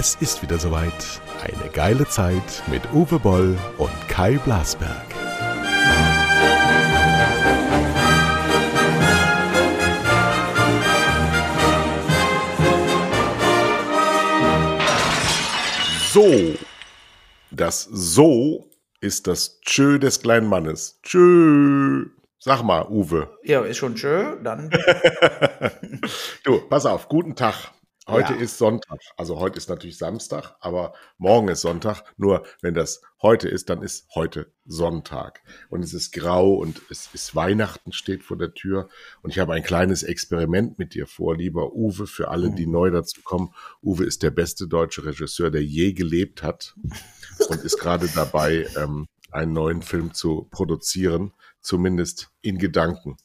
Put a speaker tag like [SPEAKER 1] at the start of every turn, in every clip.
[SPEAKER 1] Es ist wieder soweit. Eine geile Zeit mit Uwe Boll und Kai Blasberg. So, das So ist das Tschö des kleinen Mannes. Tschö. Sag mal, Uwe.
[SPEAKER 2] Ja, ist schon schön, dann.
[SPEAKER 1] du, pass auf, guten Tag. Heute
[SPEAKER 2] Ja.
[SPEAKER 1] ist Sonntag. Also heute ist natürlich Samstag, aber morgen ist Sonntag. Nur wenn das heute ist, dann ist heute Sonntag. Und es ist grau und es ist Weihnachten steht vor der Tür. Und ich habe ein kleines Experiment mit dir vor, lieber Uwe, für alle, die neu dazu kommen. Uwe ist der beste deutsche Regisseur, der je gelebt hat und ist gerade dabei, ähm, einen neuen Film zu produzieren, zumindest in Gedanken.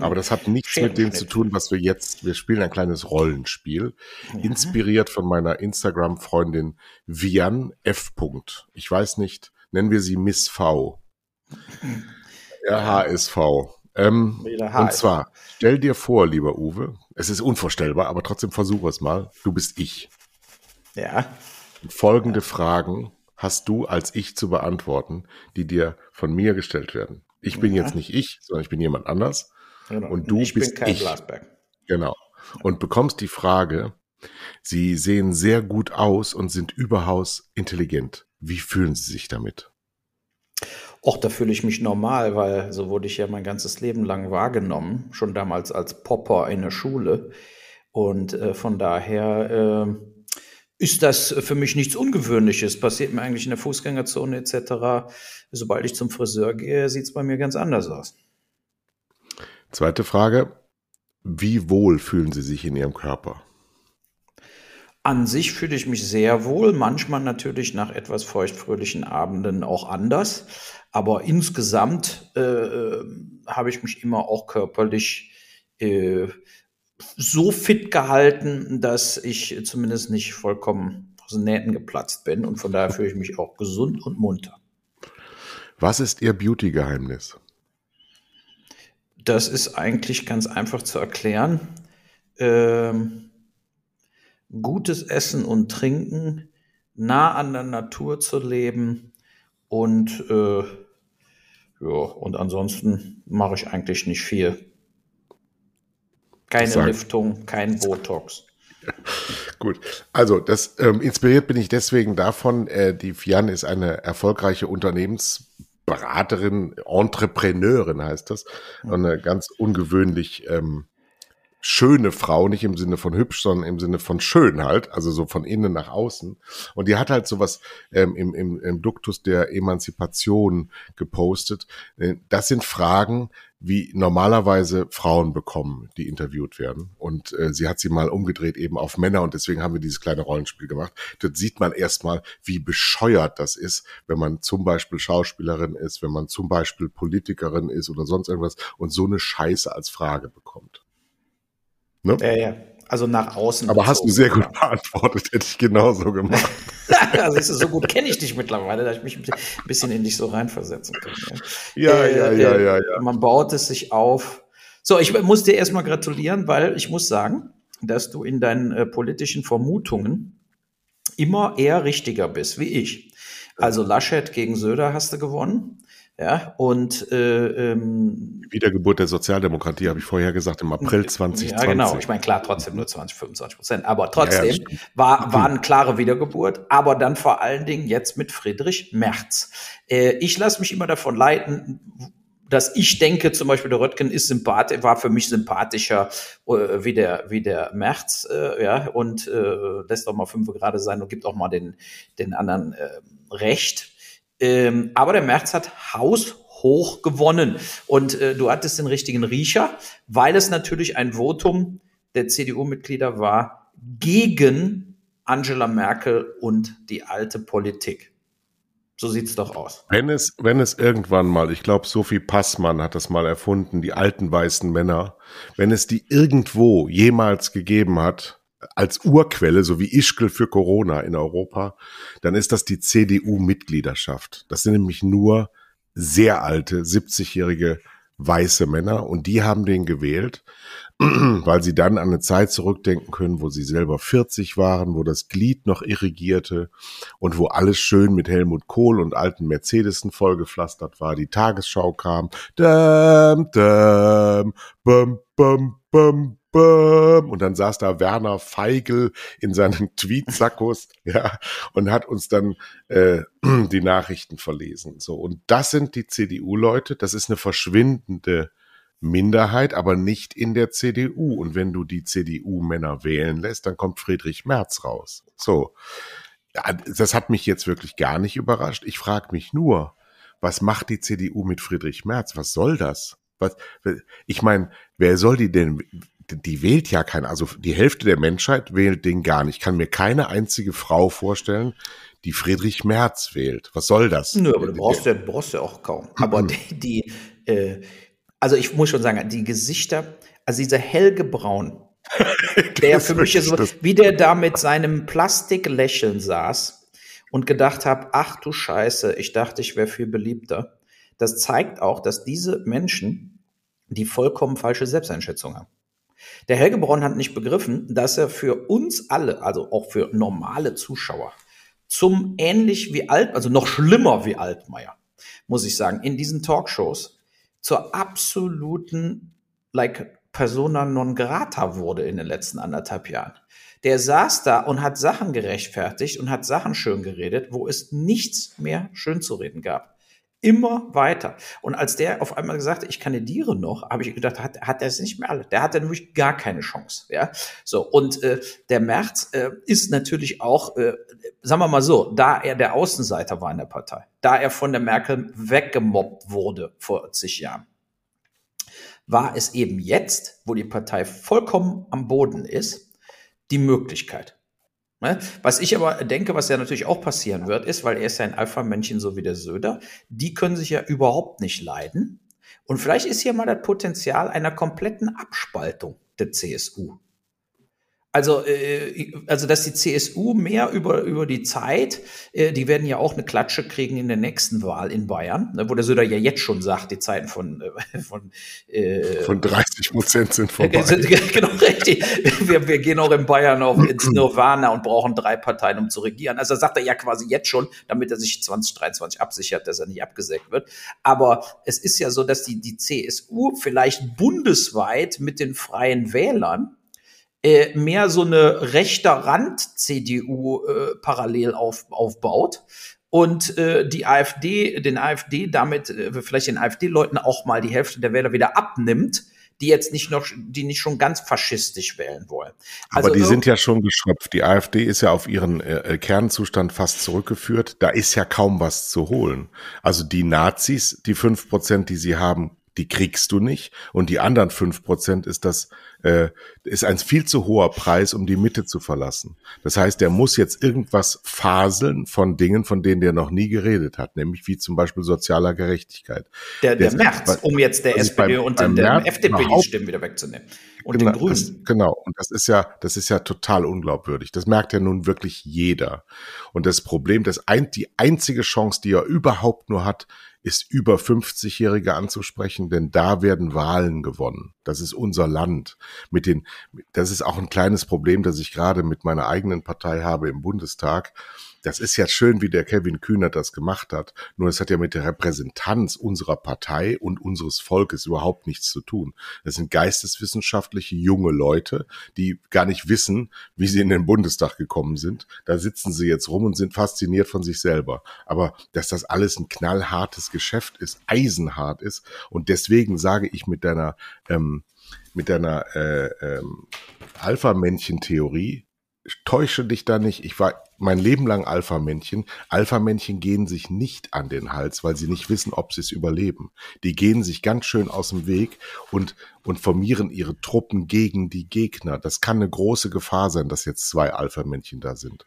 [SPEAKER 1] Aber das hat nichts mit dem zu tun, was wir jetzt, wir spielen ein kleines Rollenspiel, inspiriert von meiner Instagram-Freundin Vian F. Ich weiß nicht, nennen wir sie Miss V. Ja, HSV. Ähm, und zwar, stell dir vor, lieber Uwe, es ist unvorstellbar, aber trotzdem versuche es mal. Du bist ich.
[SPEAKER 2] Ja.
[SPEAKER 1] Folgende Fragen hast du als ich zu beantworten, die dir von mir gestellt werden. Ich bin
[SPEAKER 2] Ja.
[SPEAKER 1] jetzt nicht ich, sondern ich bin jemand anders.
[SPEAKER 2] Genau.
[SPEAKER 1] Und du
[SPEAKER 2] ich
[SPEAKER 1] bist
[SPEAKER 2] bin kein
[SPEAKER 1] ich.
[SPEAKER 2] Blasberg.
[SPEAKER 1] Genau. Und bekommst die Frage, Sie sehen sehr gut aus und sind überaus intelligent. Wie fühlen Sie sich damit?
[SPEAKER 2] Och, da fühle ich mich normal, weil so wurde ich ja mein ganzes Leben lang wahrgenommen, schon damals als Popper in der Schule. Und äh, von daher äh, ist das für mich nichts Ungewöhnliches. Passiert mir eigentlich in der Fußgängerzone etc. Sobald ich zum Friseur gehe, sieht es bei mir ganz anders aus.
[SPEAKER 1] Zweite Frage. Wie wohl fühlen Sie sich in Ihrem Körper?
[SPEAKER 2] An sich fühle ich mich sehr wohl, manchmal natürlich nach etwas feuchtfröhlichen Abenden auch anders. Aber insgesamt äh, äh, habe ich mich immer auch körperlich äh, so fit gehalten, dass ich zumindest nicht vollkommen aus den Nähten geplatzt bin. Und von daher fühle ich mich auch gesund und munter.
[SPEAKER 1] Was ist Ihr Beauty-Geheimnis?
[SPEAKER 2] Das ist eigentlich ganz einfach zu erklären. Ähm, gutes Essen und Trinken, nah an der Natur zu leben und äh, ja, und ansonsten mache ich eigentlich nicht viel. Keine
[SPEAKER 1] Sag-
[SPEAKER 2] Liftung, kein Botox.
[SPEAKER 1] Gut, also das ähm, inspiriert bin ich deswegen davon, äh, die Fian ist eine erfolgreiche Unternehmensberaterin, Entrepreneurin heißt das, und eine ganz ungewöhnlich ähm, schöne Frau, nicht im Sinne von hübsch, sondern im Sinne von schön halt, also so von innen nach außen. Und die hat halt sowas ähm, im, im, im Duktus der Emanzipation gepostet. Äh, Das sind Fragen, wie normalerweise Frauen bekommen, die interviewt werden. Und äh, sie hat sie mal umgedreht eben auf Männer und deswegen haben wir dieses kleine Rollenspiel gemacht. Dort sieht man erstmal, wie bescheuert das ist, wenn man zum Beispiel Schauspielerin ist, wenn man zum Beispiel Politikerin ist oder sonst irgendwas und so eine Scheiße als Frage bekommt. Ne?
[SPEAKER 2] Ja, ja. Also nach außen.
[SPEAKER 1] Aber hast du
[SPEAKER 2] bezogen.
[SPEAKER 1] sehr gut beantwortet, hätte ich genauso gemacht.
[SPEAKER 2] also so gut kenne ich dich mittlerweile, dass ich mich ein bisschen in dich so reinversetzen kann.
[SPEAKER 1] Ja,
[SPEAKER 2] Äh,
[SPEAKER 1] ja, ja,
[SPEAKER 2] äh,
[SPEAKER 1] ja, ja.
[SPEAKER 2] Man baut es sich auf. So, ich muss dir erstmal gratulieren, weil ich muss sagen, dass du in deinen äh, politischen Vermutungen immer eher richtiger bist, wie ich. Also Laschet gegen Söder hast du gewonnen. Ja, und äh, ähm,
[SPEAKER 1] Wiedergeburt der Sozialdemokratie, habe ich vorher gesagt, im April 2020.
[SPEAKER 2] ja, genau. Ich meine, klar, trotzdem nur 20, 25 Prozent. Aber trotzdem
[SPEAKER 1] Ja, ja,
[SPEAKER 2] war, war eine klare Wiedergeburt. Aber dann vor allen Dingen jetzt mit Friedrich Merz. Äh, ich lasse mich immer davon leiten, dass ich denke, zum Beispiel der Röttgen ist sympathisch, war für mich sympathischer äh, wie der wie der Merz, äh, ja, und äh, lässt auch mal fünf gerade sein und gibt auch mal den den anderen äh, recht. Ähm, aber der Merz hat haushoch gewonnen. Und äh, du hattest den richtigen Riecher, weil es natürlich ein Votum der CDU-Mitglieder war gegen Angela Merkel und die alte Politik. So sieht's doch aus.
[SPEAKER 1] Wenn es, wenn es irgendwann mal, ich glaube, Sophie Passmann hat das mal erfunden, die alten weißen Männer, wenn es die irgendwo jemals gegeben hat, als Urquelle, so wie Ischgl für Corona in Europa, dann ist das die CDU-Mitgliedschaft. Das sind nämlich nur sehr alte, 70-jährige weiße Männer und die haben den gewählt. weil sie dann an eine Zeit zurückdenken können, wo sie selber 40 waren, wo das Glied noch irrigierte und wo alles schön mit Helmut Kohl und alten Mercedesen vollgepflastert war. Die Tagesschau kam, dam, dam, bum, bum, bum, und dann saß da Werner Feigl in seinen Tweetsackos, ja, und hat uns dann äh, die Nachrichten verlesen. So, und das sind die CDU-Leute, das ist eine verschwindende Minderheit, aber nicht in der CDU. Und wenn du die CDU-Männer wählen lässt, dann kommt Friedrich Merz raus. So. Das hat mich jetzt wirklich gar nicht überrascht. Ich frage mich nur, was macht die CDU mit Friedrich Merz? Was soll das? Was, ich meine, wer soll die denn? Die wählt ja keiner. Also die Hälfte der Menschheit wählt den gar nicht. Ich kann mir keine einzige Frau vorstellen, die Friedrich Merz wählt. Was soll das?
[SPEAKER 2] Nö, aber du brauchst ja, brauchst ja auch kaum. Aber die, die äh, also ich muss schon sagen, die Gesichter, also dieser Helge Braun, der für mich so, wie der da mit seinem Plastiklächeln saß und gedacht hat, ach du Scheiße, ich dachte, ich wäre viel beliebter. Das zeigt auch, dass diese Menschen die vollkommen falsche Selbsteinschätzung haben. Der Helge Braun hat nicht begriffen, dass er für uns alle, also auch für normale Zuschauer, zum ähnlich wie Alt, also noch schlimmer wie Altmaier, muss ich sagen, in diesen Talkshows zur absoluten, like, persona non grata wurde in den letzten anderthalb Jahren. Der saß da und hat Sachen gerechtfertigt und hat Sachen schön geredet, wo es nichts mehr schön zu reden gab. Immer weiter. Und als der auf einmal gesagt hat, ich kandidiere noch, habe ich gedacht, hat, hat er es nicht mehr alle. Der hatte nämlich gar keine Chance. Ja, so. Und äh, der Merz äh, ist natürlich auch, äh, sagen wir mal so, da er der Außenseiter war in der Partei, da er von der Merkel weggemobbt wurde vor zig Jahren, war es eben jetzt, wo die Partei vollkommen am Boden ist, die Möglichkeit. Ne? Was ich aber denke, was ja natürlich auch passieren wird, ist, weil er ist ja ein Alpha-Männchen so wie der Söder, die können sich ja überhaupt nicht leiden. Und vielleicht ist hier mal das Potenzial einer kompletten Abspaltung der CSU. Also, äh, also dass die CSU mehr über, über die Zeit, äh, die werden ja auch eine Klatsche kriegen in der nächsten Wahl in Bayern, ne, wo der Söder ja jetzt schon sagt, die Zeiten von
[SPEAKER 1] äh, von, äh, von 30 Prozent sind vorbei.
[SPEAKER 2] genau, richtig. Wir, wir gehen auch in Bayern auch ins Nirvana und brauchen drei Parteien, um zu regieren. Also sagt er ja quasi jetzt schon, damit er sich 2023 absichert, dass er nicht abgesägt wird. Aber es ist ja so, dass die, die CSU vielleicht bundesweit mit den freien Wählern äh, mehr so eine rechter Rand-CDU äh, parallel auf, aufbaut und äh, die AfD, den AfD damit äh, vielleicht den AfD-Leuten auch mal die Hälfte der Wähler wieder abnimmt, die jetzt nicht noch, die nicht schon ganz faschistisch wählen wollen.
[SPEAKER 1] Also Aber die sind ja schon geschöpft. Die AfD ist ja auf ihren äh, Kernzustand fast zurückgeführt. Da ist ja kaum was zu holen. Also die Nazis, die fünf Prozent, die sie haben, die kriegst du nicht. Und die anderen fünf Prozent ist das äh, ist ein viel zu hoher Preis, um die Mitte zu verlassen. Das heißt, der muss jetzt irgendwas faseln von Dingen, von denen der noch nie geredet hat, nämlich wie zum Beispiel sozialer Gerechtigkeit.
[SPEAKER 2] Der, der, der März, um jetzt der SPD beim, und beim der FDP die Stimmen wieder wegzunehmen.
[SPEAKER 1] Und genau, den Grünen. Das, genau. Und das ist ja, das ist ja total unglaubwürdig. Das merkt ja nun wirklich jeder. Und das Problem, das ein, die einzige Chance, die er überhaupt nur hat, ist über 50-Jährige anzusprechen, denn da werden Wahlen gewonnen. Das ist unser Land. Mit den, das ist auch ein kleines Problem, das ich gerade mit meiner eigenen Partei habe im Bundestag das ist ja schön, wie der Kevin Kühner das gemacht hat. Nur es hat ja mit der Repräsentanz unserer Partei und unseres Volkes überhaupt nichts zu tun. Das sind geisteswissenschaftliche junge Leute, die gar nicht wissen, wie sie in den Bundestag gekommen sind. Da sitzen sie jetzt rum und sind fasziniert von sich selber. Aber dass das alles ein knallhartes Geschäft ist, eisenhart ist. Und deswegen sage ich mit deiner, ähm, mit deiner äh, ähm, Alpha-Männchen-Theorie, täusche dich da nicht. Ich war mein Leben lang Alpha-Männchen. Alpha-Männchen gehen sich nicht an den Hals, weil sie nicht wissen, ob sie es überleben. Die gehen sich ganz schön aus dem Weg und, und formieren ihre Truppen gegen die Gegner. Das kann eine große Gefahr sein, dass jetzt zwei Alpha-Männchen da sind.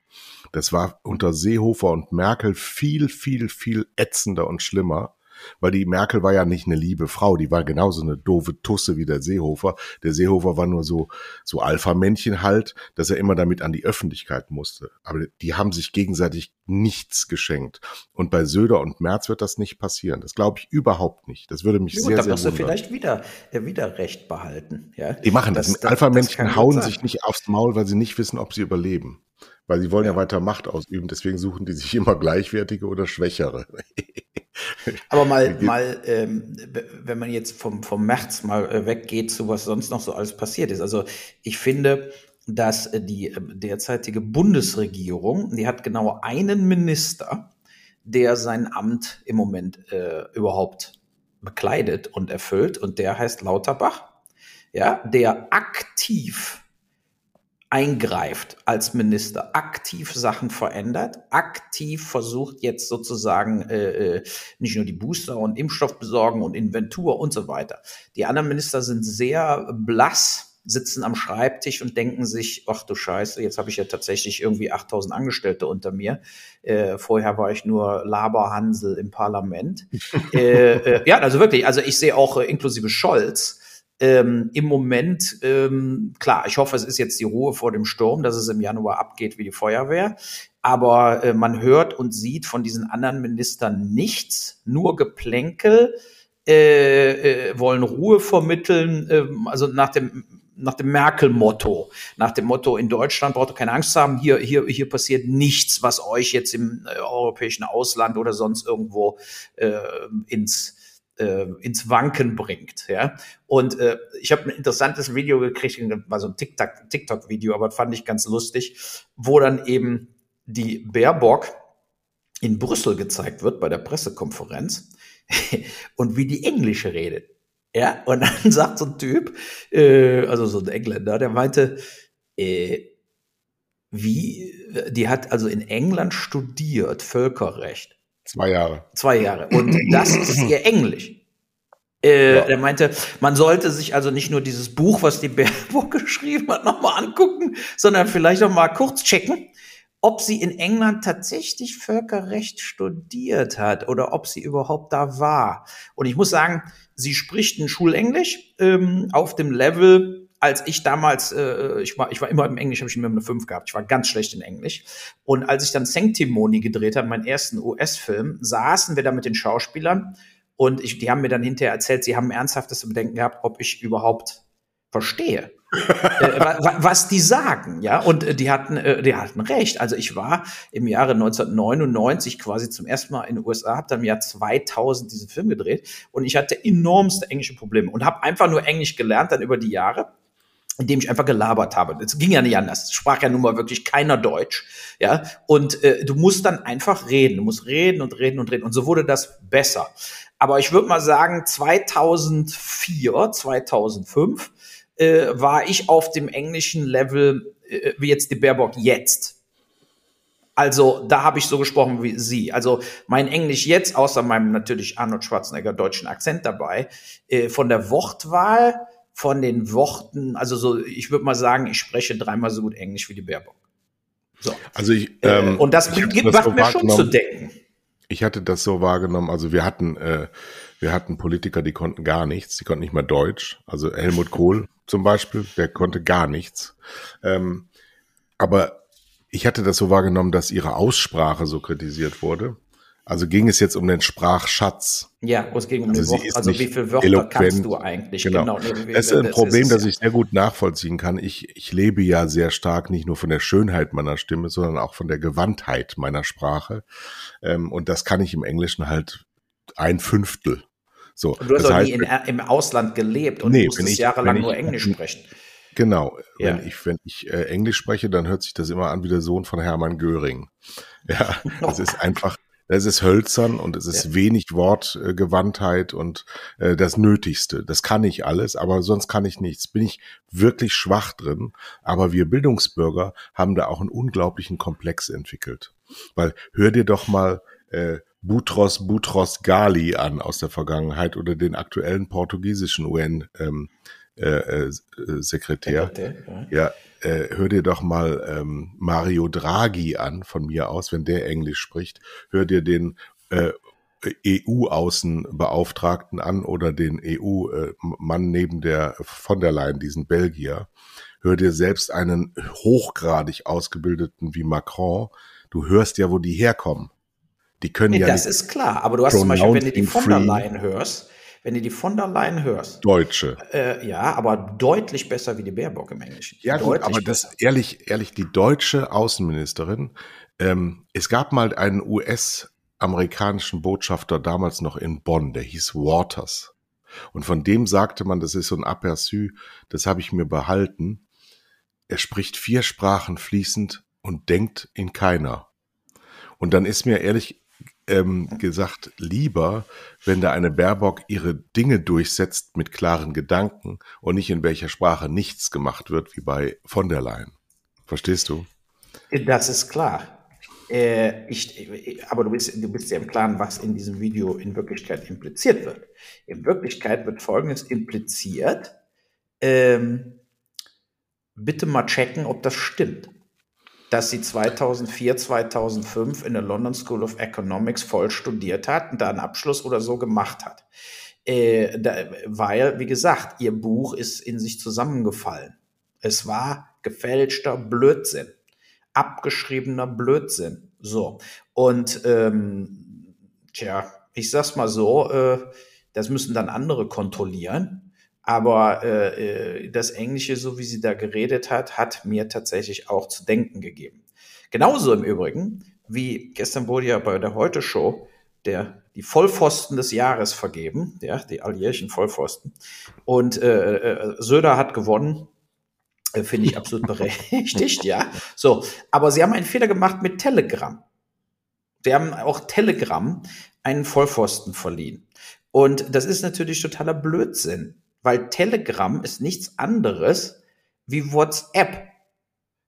[SPEAKER 1] Das war unter Seehofer und Merkel viel, viel, viel ätzender und schlimmer weil die Merkel war ja nicht eine liebe Frau, die war genauso eine doofe Tusse wie der Seehofer. Der Seehofer war nur so, so Alpha-Männchen halt, dass er immer damit an die Öffentlichkeit musste. Aber die haben sich gegenseitig nichts geschenkt. Und bei Söder und Merz wird das nicht passieren. Das glaube ich überhaupt nicht. Das würde mich Gut, sehr, da sehr wundern.
[SPEAKER 2] du vielleicht wieder, äh, wieder recht behalten. Ja?
[SPEAKER 1] Die machen das. das Alpha-Männchen hauen sich nicht aufs Maul, weil sie nicht wissen, ob sie überleben. Weil sie wollen ja. ja weiter Macht ausüben, deswegen suchen die sich immer gleichwertige oder schwächere.
[SPEAKER 2] Aber mal, mal ähm, wenn man jetzt vom, vom März mal äh, weggeht zu was sonst noch so alles passiert ist. Also ich finde, dass die äh, derzeitige Bundesregierung, die hat genau einen Minister, der sein Amt im Moment äh, überhaupt bekleidet und erfüllt und der heißt Lauterbach, ja, der aktiv eingreift als Minister, aktiv Sachen verändert, aktiv versucht jetzt sozusagen äh, äh, nicht nur die Booster und Impfstoff besorgen und Inventur und so weiter. Die anderen Minister sind sehr blass, sitzen am Schreibtisch und denken sich, ach du Scheiße, jetzt habe ich ja tatsächlich irgendwie 8000 Angestellte unter mir. Äh, vorher war ich nur Laberhansel im Parlament. äh, äh, ja, also wirklich, also ich sehe auch äh, inklusive Scholz, ähm, Im Moment, ähm, klar, ich hoffe, es ist jetzt die Ruhe vor dem Sturm, dass es im Januar abgeht wie die Feuerwehr. Aber äh, man hört und sieht von diesen anderen Ministern nichts, nur Geplänkel, äh, äh, wollen Ruhe vermitteln, äh, also nach dem nach dem Merkel-Motto, nach dem Motto in Deutschland braucht ihr keine Angst haben, hier, hier, hier passiert nichts, was euch jetzt im äh, europäischen Ausland oder sonst irgendwo äh, ins äh, ins Wanken bringt. Ja? Und äh, ich habe ein interessantes Video gekriegt, war so ein TikTok-Video, aber fand ich ganz lustig, wo dann eben die Baerbock in Brüssel gezeigt wird bei der Pressekonferenz und wie die Englische redet. Ja, und dann sagt so ein Typ, äh, also so ein Engländer, der meinte, äh, wie, die hat also in England studiert, Völkerrecht.
[SPEAKER 1] Zwei Jahre.
[SPEAKER 2] Zwei Jahre. Und das ist ihr Englisch. Äh, ja. Er meinte, man sollte sich also nicht nur dieses Buch, was die Baerbock geschrieben hat, nochmal angucken, sondern vielleicht noch mal kurz checken, ob sie in England tatsächlich Völkerrecht studiert hat oder ob sie überhaupt da war. Und ich muss sagen, sie spricht ein Schulenglisch ähm, auf dem Level, als ich damals, äh, ich, war, ich war immer im Englisch, habe ich immer eine 5 gehabt. Ich war ganz schlecht in Englisch. Und als ich dann Sanctimony gedreht habe, meinen ersten US-Film, saßen wir da mit den Schauspielern und ich, die haben mir dann hinterher erzählt, sie haben ernsthaftes Bedenken gehabt, ob ich überhaupt verstehe, äh, was die sagen, ja. Und äh, die hatten, äh, die hatten recht. Also ich war im Jahre 1999 quasi zum ersten Mal in den USA, habe dann im Jahr 2000 diesen Film gedreht und ich hatte enormste englische Probleme und habe einfach nur Englisch gelernt dann über die Jahre indem ich einfach gelabert habe. Es ging ja nicht anders. Es sprach ja nun mal wirklich keiner Deutsch, ja. Und äh, du musst dann einfach reden. Du musst reden und reden und reden. Und so wurde das besser. Aber ich würde mal sagen, 2004, 2005 äh, war ich auf dem englischen Level äh, wie jetzt die Baerbock jetzt. Also da habe ich so gesprochen wie Sie. Also mein Englisch jetzt, außer meinem natürlich Arnold Schwarzenegger deutschen Akzent dabei, äh, von der Wortwahl, von den Worten, also so, ich würde mal sagen, ich spreche dreimal so gut Englisch wie die Baerbock.
[SPEAKER 1] So. Also ich,
[SPEAKER 2] äh, ähm, und das bringt, macht mir schon zu denken.
[SPEAKER 1] Ich hatte das so wahrgenommen, also wir hatten, äh, wir hatten Politiker, die konnten gar nichts, die konnten nicht mal Deutsch. Also Helmut Kohl zum Beispiel, der konnte gar nichts. Ähm, aber ich hatte das so wahrgenommen, dass ihre Aussprache so kritisiert wurde. Also ging es jetzt um den Sprachschatz.
[SPEAKER 2] Ja, es ging um also den Wort, also wie viele Wörter eloquent. kannst du eigentlich?
[SPEAKER 1] Genau. genau. Das ist ein Problem, das ich sehr gut nachvollziehen kann. Ich, ich lebe ja sehr stark nicht nur von der Schönheit meiner Stimme, sondern auch von der Gewandtheit meiner Sprache. Ähm, und das kann ich im Englischen halt ein Fünftel. So,
[SPEAKER 2] und du hast doch nie in, im Ausland gelebt und nee, musstest ich, jahrelang nur Englisch sprechen.
[SPEAKER 1] Genau, ja. wenn ich, wenn ich äh, Englisch spreche, dann hört sich das immer an wie der Sohn von Hermann Göring. Ja, es ist einfach, es ist hölzern und es ist ja. wenig Wortgewandtheit und äh, das Nötigste. Das kann ich alles, aber sonst kann ich nichts. Bin ich wirklich schwach drin. Aber wir Bildungsbürger haben da auch einen unglaublichen Komplex entwickelt. Weil hör dir doch mal äh, Boutros Boutros Ghali an aus der Vergangenheit oder den aktuellen portugiesischen UN ähm, äh, äh, Sekretär. Ja, ja äh, hör dir doch mal ähm, Mario Draghi an von mir aus, wenn der Englisch spricht. Hör dir den äh, EU-Außenbeauftragten an oder den EU-Mann neben der von der Leyen, diesen Belgier. Hör dir selbst einen hochgradig ausgebildeten wie Macron. Du hörst ja, wo die herkommen. Die können ja.
[SPEAKER 2] Das ist klar. Aber du hast zum Beispiel, wenn du die von der Leyen hörst, wenn du die von der Leyen hörst.
[SPEAKER 1] Deutsche.
[SPEAKER 2] Äh, ja, aber deutlich besser wie die Baerbock im Englischen.
[SPEAKER 1] Ja, gut, aber das ehrlich, ehrlich, die deutsche Außenministerin, ähm, es gab mal einen US-amerikanischen Botschafter damals noch in Bonn, der hieß Waters. Und von dem sagte man, das ist so ein Aperçu, das habe ich mir behalten. Er spricht vier Sprachen fließend und denkt in keiner. Und dann ist mir ehrlich ähm, gesagt lieber, wenn da eine Baerbock ihre Dinge durchsetzt mit klaren Gedanken und nicht in welcher Sprache nichts gemacht wird, wie bei von der Leyen. Verstehst du?
[SPEAKER 2] Das ist klar. Äh, ich, aber du bist, du bist ja im Klaren, was in diesem Video in Wirklichkeit impliziert wird. In Wirklichkeit wird Folgendes impliziert. Ähm, bitte mal checken, ob das stimmt dass sie 2004, 2005 in der London School of Economics voll studiert hat und da einen Abschluss oder so gemacht hat. Äh, da, weil, wie gesagt, ihr Buch ist in sich zusammengefallen. Es war gefälschter Blödsinn, abgeschriebener Blödsinn. So. Und ähm, tja, ich sag's mal so, äh, das müssen dann andere kontrollieren. Aber äh, äh, das Englische, so wie sie da geredet hat, hat mir tatsächlich auch zu denken gegeben. Genauso im Übrigen, wie gestern wurde ja bei der Heute-Show der die Vollpfosten des Jahres vergeben, ja, die alljährlichen Vollpfosten. Und äh, äh, Söder hat gewonnen. Äh, Finde ich absolut berechtigt, ja. So, aber sie haben einen Fehler gemacht mit Telegram. Sie haben auch Telegram einen Vollpfosten verliehen. Und das ist natürlich totaler Blödsinn weil Telegram ist nichts anderes wie WhatsApp.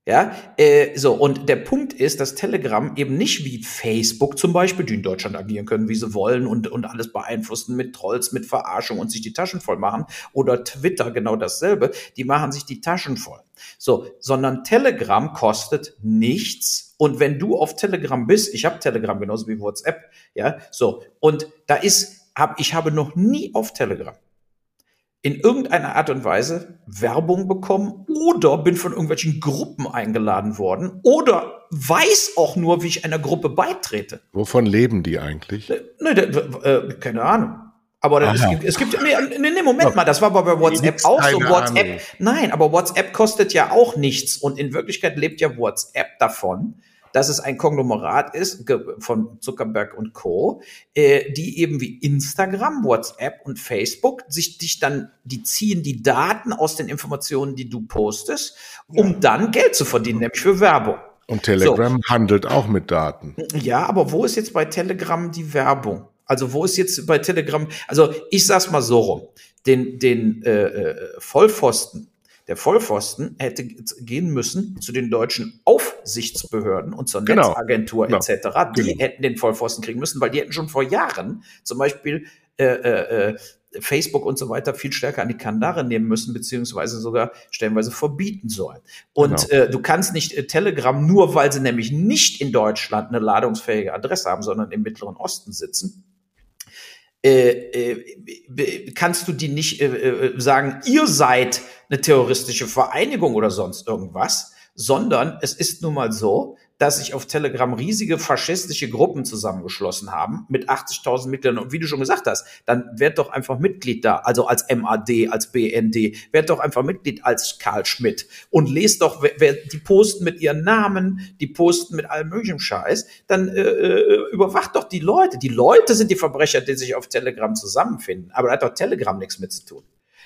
[SPEAKER 2] Ja, äh, so, und der Punkt ist, dass Telegram eben nicht wie Facebook zum Beispiel, die in Deutschland agieren können, wie sie wollen und, und alles beeinflussen mit Trolls, mit Verarschung und sich die Taschen voll machen, oder Twitter genau dasselbe, die machen sich die Taschen voll. So, sondern Telegram kostet nichts. Und wenn du auf Telegram bist, ich habe Telegram genauso wie WhatsApp, ja, so, und da ist, hab, ich habe noch nie auf Telegram in irgendeiner Art und Weise Werbung bekommen oder bin von irgendwelchen Gruppen eingeladen worden oder weiß auch nur, wie ich einer Gruppe beitrete.
[SPEAKER 1] Wovon leben die eigentlich?
[SPEAKER 2] Ne, ne, äh, keine Ahnung. Aber es gibt, es gibt, nee, nee, Moment mal, das war aber bei WhatsApp auch so. WhatsApp, Ahnung. nein, aber WhatsApp kostet ja auch nichts und in Wirklichkeit lebt ja WhatsApp davon, dass es ein Konglomerat ist von Zuckerberg und Co., äh, die eben wie Instagram, WhatsApp und Facebook sich dich dann, die ziehen die Daten aus den Informationen, die du postest, um ja. dann Geld zu verdienen, nämlich für Werbung.
[SPEAKER 1] Und Telegram so. handelt auch mit Daten.
[SPEAKER 2] Ja, aber wo ist jetzt bei Telegram die Werbung? Also wo ist jetzt bei Telegram, also ich sag's mal so rum, den, den äh, äh Vollpfosten der Vollpfosten hätte gehen müssen zu den deutschen Aufsichtsbehörden und zur genau. Netzagentur genau. etc. Die genau. hätten den Vollpfosten kriegen müssen, weil die hätten schon vor Jahren zum Beispiel äh, äh, äh, Facebook und so weiter viel stärker an die Kandare nehmen müssen, beziehungsweise sogar stellenweise verbieten sollen. Und genau. äh, du kannst nicht äh, Telegram, nur weil sie nämlich nicht in Deutschland eine ladungsfähige Adresse haben, sondern im Mittleren Osten sitzen, kannst du die nicht äh, äh, sagen, ihr seid eine terroristische Vereinigung oder sonst irgendwas, sondern es ist nun mal so, dass sich auf Telegram riesige faschistische Gruppen zusammengeschlossen haben mit 80.000 Mitgliedern. Und wie du schon gesagt hast, dann werd doch einfach Mitglied da, also als MAD, als BND, werd doch einfach Mitglied als Karl Schmidt und lest doch, wer, wer die posten mit ihren Namen, die posten mit allem möglichen Scheiß, dann äh, äh, überwacht doch die Leute. Die Leute sind die Verbrecher, die sich auf Telegram zusammenfinden. Aber da hat doch Telegram nichts mit zu tun.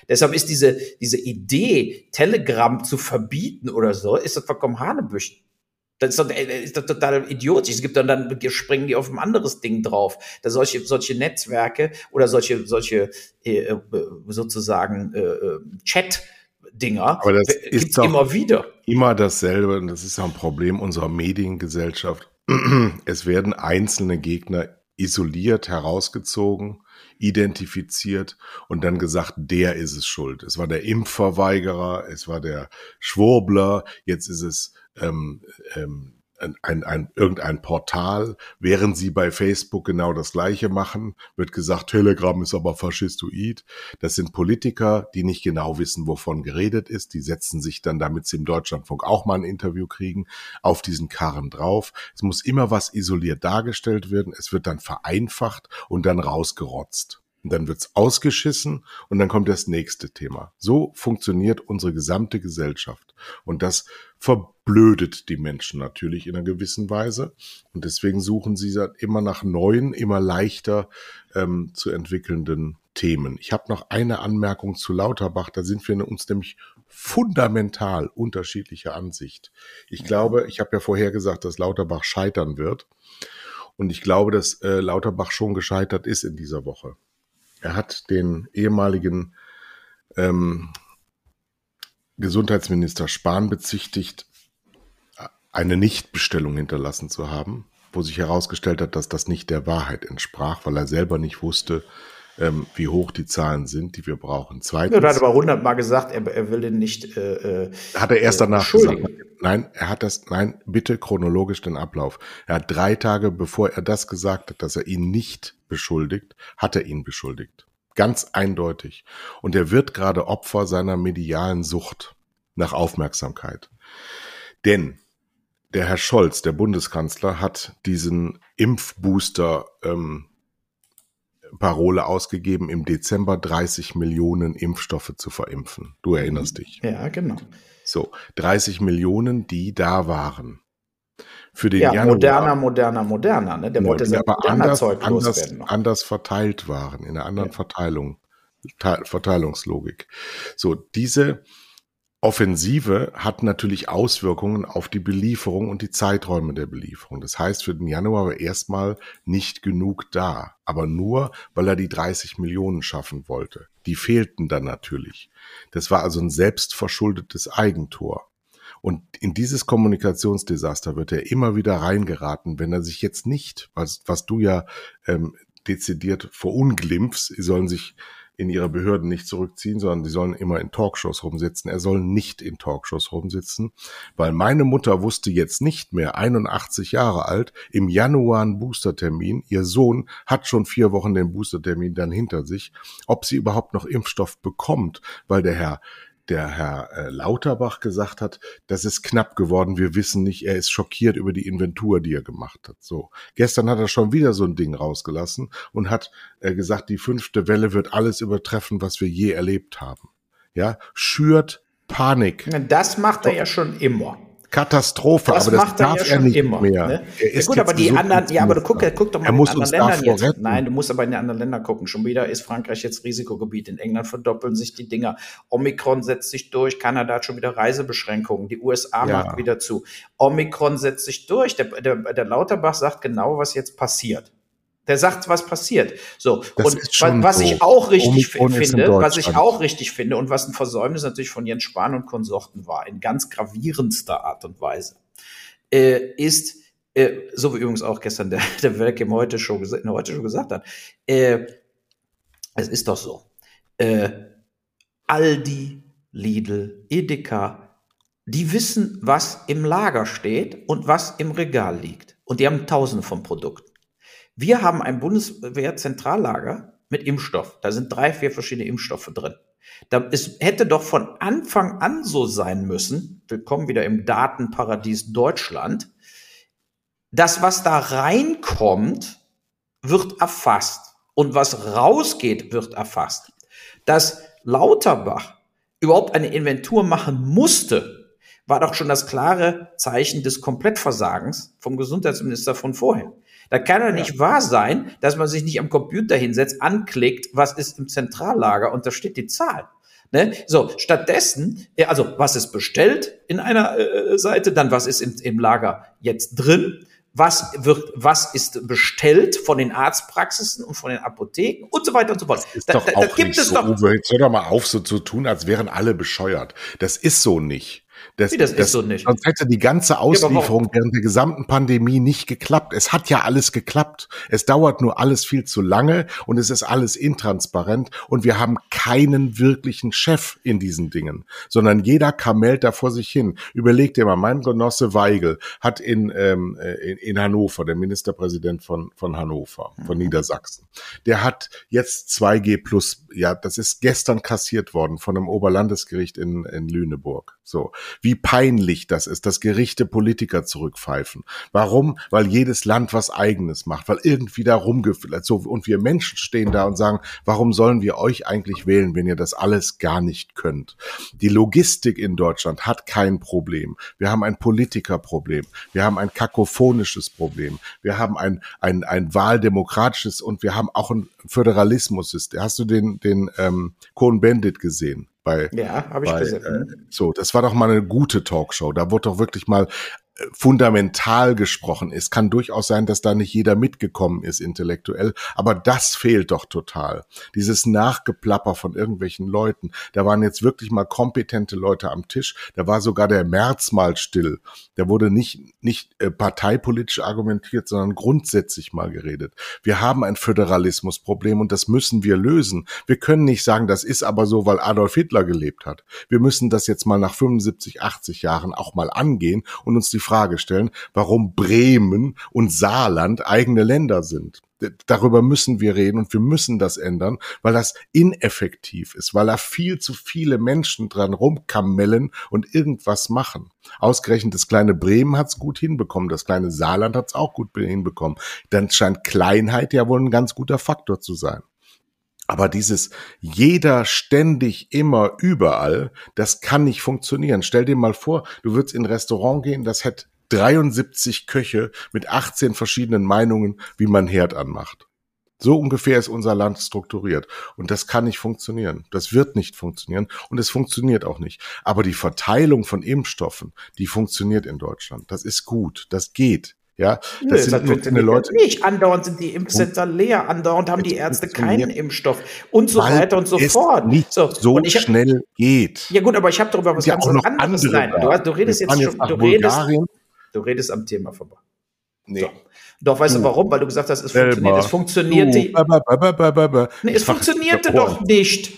[SPEAKER 2] Deshalb ist diese, diese Idee, Telegram zu verbieten oder so, ist das vollkommen Hanebüchen. Das ist doch, äh, ist doch total idiotisch. Es gibt dann, dann springen die auf ein anderes Ding drauf. Da solche, solche Netzwerke oder solche, solche äh, äh sozusagen äh, äh, Chat- Dinger
[SPEAKER 1] Aber das ist doch immer wieder. Immer dasselbe. Und das ist ja ein Problem unserer Mediengesellschaft. Es werden einzelne Gegner isoliert herausgezogen, identifiziert und dann gesagt, der ist es schuld. Es war der Impfverweigerer, es war der Schwurbler, jetzt ist es ähm, ähm, ein, ein, irgendein Portal, während sie bei Facebook genau das Gleiche machen, wird gesagt, Telegram ist aber faschistoid. Das sind Politiker, die nicht genau wissen, wovon geredet ist. Die setzen sich dann, damit sie im Deutschlandfunk auch mal ein Interview kriegen, auf diesen Karren drauf. Es muss immer was isoliert dargestellt werden. Es wird dann vereinfacht und dann rausgerotzt. Und dann wird's ausgeschissen und dann kommt das nächste Thema. So funktioniert unsere gesamte Gesellschaft. Und das verblödet die Menschen natürlich in einer gewissen Weise. Und deswegen suchen sie immer nach neuen, immer leichter ähm, zu entwickelnden Themen. Ich habe noch eine Anmerkung zu Lauterbach. Da sind wir uns nämlich fundamental unterschiedlicher Ansicht. Ich glaube, ich habe ja vorher gesagt, dass Lauterbach scheitern wird. Und ich glaube, dass äh, Lauterbach schon gescheitert ist in dieser Woche. Er hat den ehemaligen ähm, Gesundheitsminister Spahn bezichtigt, eine Nichtbestellung hinterlassen zu haben, wo sich herausgestellt hat, dass das nicht der Wahrheit entsprach, weil er selber nicht wusste, ähm, wie hoch die Zahlen sind, die wir brauchen.
[SPEAKER 2] Zweitens. Er hat aber hundertmal gesagt, er, er, will den nicht.
[SPEAKER 1] Äh, äh hat er erst danach gesagt. Nein, er hat das. Nein, bitte chronologisch den Ablauf. Er hat drei Tage bevor er das gesagt hat, dass er ihn nicht beschuldigt, hat er ihn beschuldigt. Ganz eindeutig. Und er wird gerade Opfer seiner medialen Sucht nach Aufmerksamkeit. Denn der Herr Scholz, der Bundeskanzler, hat diesen Impfbooster ähm, Parole ausgegeben, im Dezember 30 Millionen Impfstoffe zu verimpfen. Du erinnerst dich.
[SPEAKER 2] Ja, genau.
[SPEAKER 1] So, 30 Millionen, die da waren
[SPEAKER 2] für den ja, Januar. Moderner, moderner, moderner. Ne?
[SPEAKER 1] Der wollte ja aber anders, Zeug anders, anders verteilt waren, in einer anderen ja. Verteilung, Verteilungslogik. So, diese Offensive hat natürlich Auswirkungen auf die Belieferung und die Zeiträume der Belieferung. Das heißt, für den Januar war erstmal nicht genug da, aber nur, weil er die 30 Millionen schaffen wollte. Die fehlten dann natürlich. Das war also ein selbstverschuldetes Eigentor. Und in dieses Kommunikationsdesaster wird er immer wieder reingeraten, wenn er sich jetzt nicht, was, was du ja ähm, dezidiert verunglimpfst, sie sollen sich in ihre Behörden nicht zurückziehen, sondern sie sollen immer in Talkshows rumsitzen. Er soll nicht in Talkshows rumsitzen, weil meine Mutter wusste jetzt nicht mehr, 81 Jahre alt, im Januar einen Boostertermin. Ihr Sohn hat schon vier Wochen den Boostertermin dann hinter sich, ob sie überhaupt noch Impfstoff bekommt, weil der Herr der Herr äh, Lauterbach gesagt hat, das ist knapp geworden, wir wissen nicht, er ist schockiert über die Inventur, die er gemacht hat. So. Gestern hat er schon wieder so ein Ding rausgelassen und hat äh, gesagt, die fünfte Welle wird alles übertreffen, was wir je erlebt haben. Ja, schürt Panik.
[SPEAKER 2] Das macht er ja schon immer.
[SPEAKER 1] Katastrophe,
[SPEAKER 2] das aber das darf er, ja er nicht immer, mehr. Ne? Er ist ja, gut, aber die anderen, ja, aber du guck, guck doch mal
[SPEAKER 1] er in anderen Ländern
[SPEAKER 2] jetzt. Retten. Nein, du musst aber in die anderen Länder gucken. Schon wieder ist Frankreich jetzt Risikogebiet. In England verdoppeln sich die Dinger. Omikron setzt sich durch. Kanada hat schon wieder Reisebeschränkungen. Die USA ja. macht wieder zu. Omikron setzt sich durch. Der, der, der Lauterbach sagt genau, was jetzt passiert. Der sagt, was passiert. So. Das und was so. ich auch richtig finde, was ich auch richtig finde und was ein Versäumnis natürlich von Jens Spahn und Konsorten war, in ganz gravierendster Art und Weise, äh, ist, äh, so wie übrigens auch gestern der, der Welk im heute schon, heute schon gesagt hat, äh, es ist doch so. Äh, Aldi, Lidl, Edeka, die wissen, was im Lager steht und was im Regal liegt. Und die haben tausende von Produkten. Wir haben ein Bundeswehrzentrallager mit Impfstoff. Da sind drei, vier verschiedene Impfstoffe drin. Da, es hätte doch von Anfang an so sein müssen, willkommen wieder im Datenparadies Deutschland, das, was da reinkommt, wird erfasst. Und was rausgeht, wird erfasst. Dass Lauterbach überhaupt eine Inventur machen musste, war doch schon das klare Zeichen des Komplettversagens vom Gesundheitsminister von vorher. Da kann doch nicht ja. wahr sein, dass man sich nicht am Computer hinsetzt, anklickt, was ist im Zentrallager und da steht die Zahl. Ne? So, stattdessen, also was ist bestellt in einer äh, Seite, dann was ist im, im Lager jetzt drin, was wird, was ist bestellt von den Arztpraxisen und von den Apotheken und so weiter und so fort.
[SPEAKER 1] Das ist da, doch da, auch da gibt nicht es so, doch. Uwe, jetzt hör doch mal auf, so zu tun, als wären alle bescheuert. Das ist so nicht. Das, Wie, das, das ist so nicht. Sonst hätte die ganze Auslieferung ja, während der gesamten Pandemie nicht geklappt. Es hat ja alles geklappt. Es dauert nur alles viel zu lange und es ist alles intransparent und wir haben keinen wirklichen Chef in diesen Dingen, sondern jeder kamelt da vor sich hin. Überleg dir mal, mein Genosse Weigel hat in, ähm, in, in Hannover, der Ministerpräsident von, von Hannover, von mhm. Niedersachsen, der hat jetzt 2G plus, ja, das ist gestern kassiert worden von einem Oberlandesgericht in, in Lüneburg. So, wie peinlich das ist, dass Gerichte Politiker zurückpfeifen. Warum? Weil jedes Land was eigenes macht, weil irgendwie da rumgefüllt so und wir Menschen stehen da und sagen, warum sollen wir euch eigentlich wählen, wenn ihr das alles gar nicht könnt? Die Logistik in Deutschland hat kein Problem. Wir haben ein Politikerproblem. Wir haben ein kakophonisches Problem. Wir haben ein ein ein wahldemokratisches und wir haben auch ein Föderalismus. Hast du den den ähm, Cohn-Bendit gesehen? Bei.
[SPEAKER 2] Ja, habe ich bei, gesehen. Äh,
[SPEAKER 1] so, das war doch mal eine gute Talkshow. Da wurde doch wirklich mal fundamental gesprochen ist. Kann durchaus sein, dass da nicht jeder mitgekommen ist intellektuell, aber das fehlt doch total. Dieses Nachgeplapper von irgendwelchen Leuten. Da waren jetzt wirklich mal kompetente Leute am Tisch. Da war sogar der März mal still. Da wurde nicht, nicht äh, parteipolitisch argumentiert, sondern grundsätzlich mal geredet. Wir haben ein Föderalismusproblem und das müssen wir lösen. Wir können nicht sagen, das ist aber so, weil Adolf Hitler gelebt hat. Wir müssen das jetzt mal nach 75, 80 Jahren auch mal angehen und uns die Frage stellen, warum Bremen und Saarland eigene Länder sind. Darüber müssen wir reden und wir müssen das ändern, weil das ineffektiv ist, weil da viel zu viele Menschen dran rumkamellen und irgendwas machen. Ausgerechnet das kleine Bremen hat's gut hinbekommen, das kleine Saarland hat's auch gut hinbekommen. Dann scheint Kleinheit ja wohl ein ganz guter Faktor zu sein. Aber dieses jeder ständig immer überall, das kann nicht funktionieren. Stell dir mal vor, du würdest in ein Restaurant gehen, das hätte 73 Köche mit 18 verschiedenen Meinungen, wie man Herd anmacht. So ungefähr ist unser Land strukturiert. Und das kann nicht funktionieren. Das wird nicht funktionieren. Und es funktioniert auch nicht. Aber die Verteilung von Impfstoffen, die funktioniert in Deutschland. Das ist gut. Das geht. Ja,
[SPEAKER 2] das Nö, sind nur Leute. Nicht andauernd sind die Impfcenter leer, andauernd haben die Ärzte keinen Impfstoff und so weiter und so fort.
[SPEAKER 1] Nicht so, so hab, schnell geht.
[SPEAKER 2] Ja gut, aber ich habe darüber was ja ganz anderes. Nein, du, du, redest jetzt, jetzt schon, du redest, du redest am Thema vorbei. Nee. So. Doch, weißt du hm. warum? Weil du gesagt hast, es funktioniert. Es. Nee, es funktionierte doch nicht.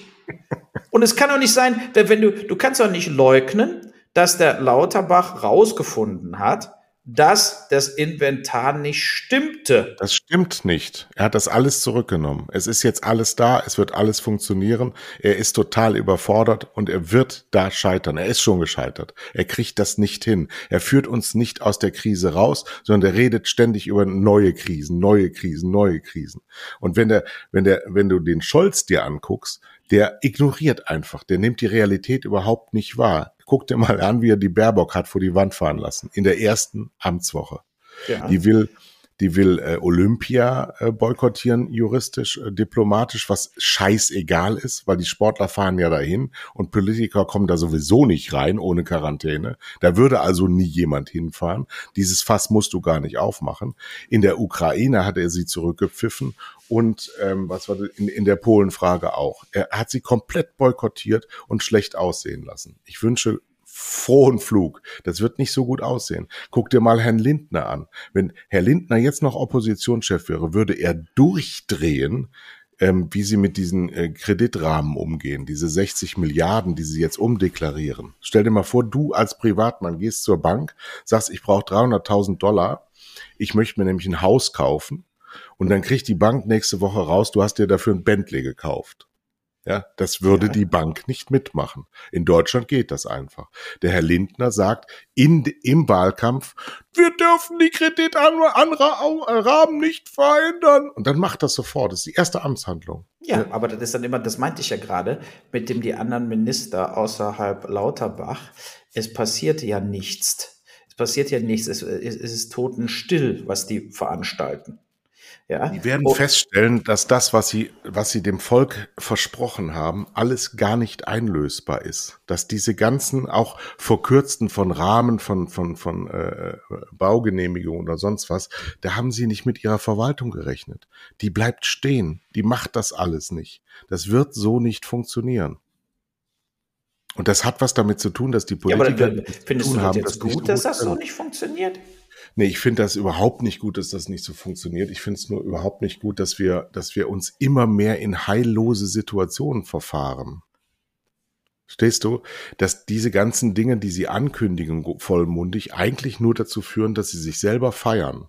[SPEAKER 2] Und es kann doch nicht sein, wenn du, du kannst doch nicht leugnen, dass der Lauterbach rausgefunden hat, dass das Inventar nicht stimmte.
[SPEAKER 1] Das stimmt nicht. Er hat das alles zurückgenommen. Es ist jetzt alles da, es wird alles funktionieren. Er ist total überfordert und er wird da scheitern. Er ist schon gescheitert. Er kriegt das nicht hin. Er führt uns nicht aus der Krise raus, sondern er redet ständig über neue Krisen, neue Krisen, neue Krisen. Und wenn der, wenn der, wenn du den Scholz dir anguckst, der ignoriert einfach, der nimmt die Realität überhaupt nicht wahr. Guck dir mal an, wie er die Baerbock hat vor die Wand fahren lassen in der ersten Amtswoche. Ja. Die will, die will äh, Olympia äh, boykottieren, juristisch, äh, diplomatisch, was scheißegal ist, weil die Sportler fahren ja dahin und Politiker kommen da sowieso nicht rein ohne Quarantäne. Da würde also nie jemand hinfahren. Dieses Fass musst du gar nicht aufmachen. In der Ukraine hat er sie zurückgepfiffen und ähm, was war in, in der Polenfrage auch. Er hat sie komplett boykottiert und schlecht aussehen lassen. Ich wünsche frohen Flug. Das wird nicht so gut aussehen. Guck dir mal Herrn Lindner an. Wenn Herr Lindner jetzt noch Oppositionschef wäre, würde er durchdrehen, ähm, wie sie mit diesen äh, Kreditrahmen umgehen, diese 60 Milliarden, die sie jetzt umdeklarieren. Stell dir mal vor, du als Privatmann gehst zur Bank, sagst, ich brauche 300.000 Dollar, ich möchte mir nämlich ein Haus kaufen und dann kriegt die Bank nächste Woche raus, du hast dir dafür ein Bentley gekauft. Ja, das würde ja. die Bank nicht mitmachen. In Deutschland geht das einfach. Der Herr Lindner sagt in, im Wahlkampf, wir dürfen die Kreditanrahmen nicht verändern. Und dann macht das sofort. Das ist die erste Amtshandlung.
[SPEAKER 2] Ja, aber das ist dann immer, das meinte ich ja gerade, mit dem die anderen Minister außerhalb Lauterbach, es passiert ja nichts. Es passiert ja nichts. Es, es ist totenstill, was die veranstalten.
[SPEAKER 1] Ja. Die werden und, feststellen, dass das, was sie, was sie dem Volk versprochen haben, alles gar nicht einlösbar ist. Dass diese ganzen auch verkürzten von Rahmen von von von äh, Baugenehmigungen oder sonst was, da haben sie nicht mit ihrer Verwaltung gerechnet. Die bleibt stehen. Die macht das alles nicht. Das wird so nicht funktionieren. Und das hat was damit zu tun, dass die Politiker. Ja,
[SPEAKER 2] aber findest du das haben, jetzt gut, dass das so nicht funktioniert?
[SPEAKER 1] Nee, ich finde das überhaupt nicht gut, dass das nicht so funktioniert. Ich finde es nur überhaupt nicht gut, dass wir, dass wir uns immer mehr in heillose Situationen verfahren. Stehst du, dass diese ganzen Dinge, die sie ankündigen, vollmundig, eigentlich nur dazu führen, dass sie sich selber feiern.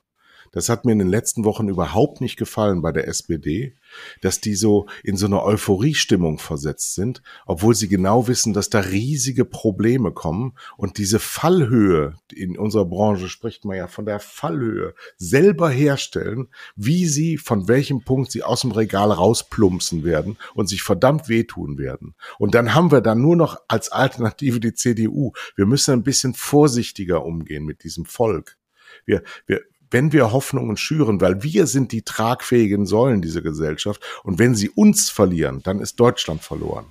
[SPEAKER 1] Das hat mir in den letzten Wochen überhaupt nicht gefallen bei der SPD, dass die so in so eine Euphoriestimmung versetzt sind, obwohl sie genau wissen, dass da riesige Probleme kommen und diese Fallhöhe, in unserer Branche spricht man ja von der Fallhöhe, selber herstellen, wie sie, von welchem Punkt sie aus dem Regal rausplumpsen werden und sich verdammt wehtun werden. Und dann haben wir dann nur noch als Alternative die CDU. Wir müssen ein bisschen vorsichtiger umgehen mit diesem Volk. Wir, wir, wenn wir Hoffnungen schüren, weil wir sind die tragfähigen Säulen dieser Gesellschaft und wenn sie uns verlieren, dann ist Deutschland verloren.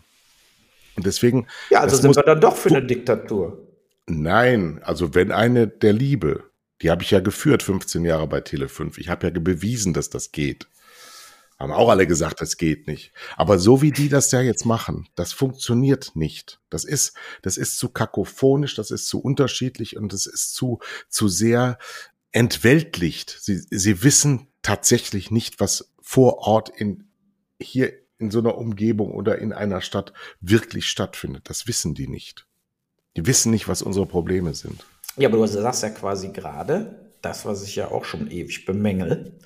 [SPEAKER 1] Und deswegen.
[SPEAKER 2] Ja, also sind wir dann doch für eine Diktatur.
[SPEAKER 1] Nein, also wenn eine der Liebe, die habe ich ja geführt 15 Jahre bei Tele5. Ich habe ja bewiesen, dass das geht. Haben auch alle gesagt, das geht nicht. Aber so wie die das ja jetzt machen, das funktioniert nicht. Das ist, das ist zu kakophonisch, das ist zu unterschiedlich und es ist zu, zu sehr entweltlicht. Sie, sie wissen tatsächlich nicht, was vor Ort in, hier in so einer Umgebung oder in einer Stadt wirklich stattfindet. Das wissen die nicht. Die wissen nicht, was unsere Probleme sind.
[SPEAKER 2] Ja, aber du sagst ja quasi gerade, das, was ich ja auch schon ewig bemängel,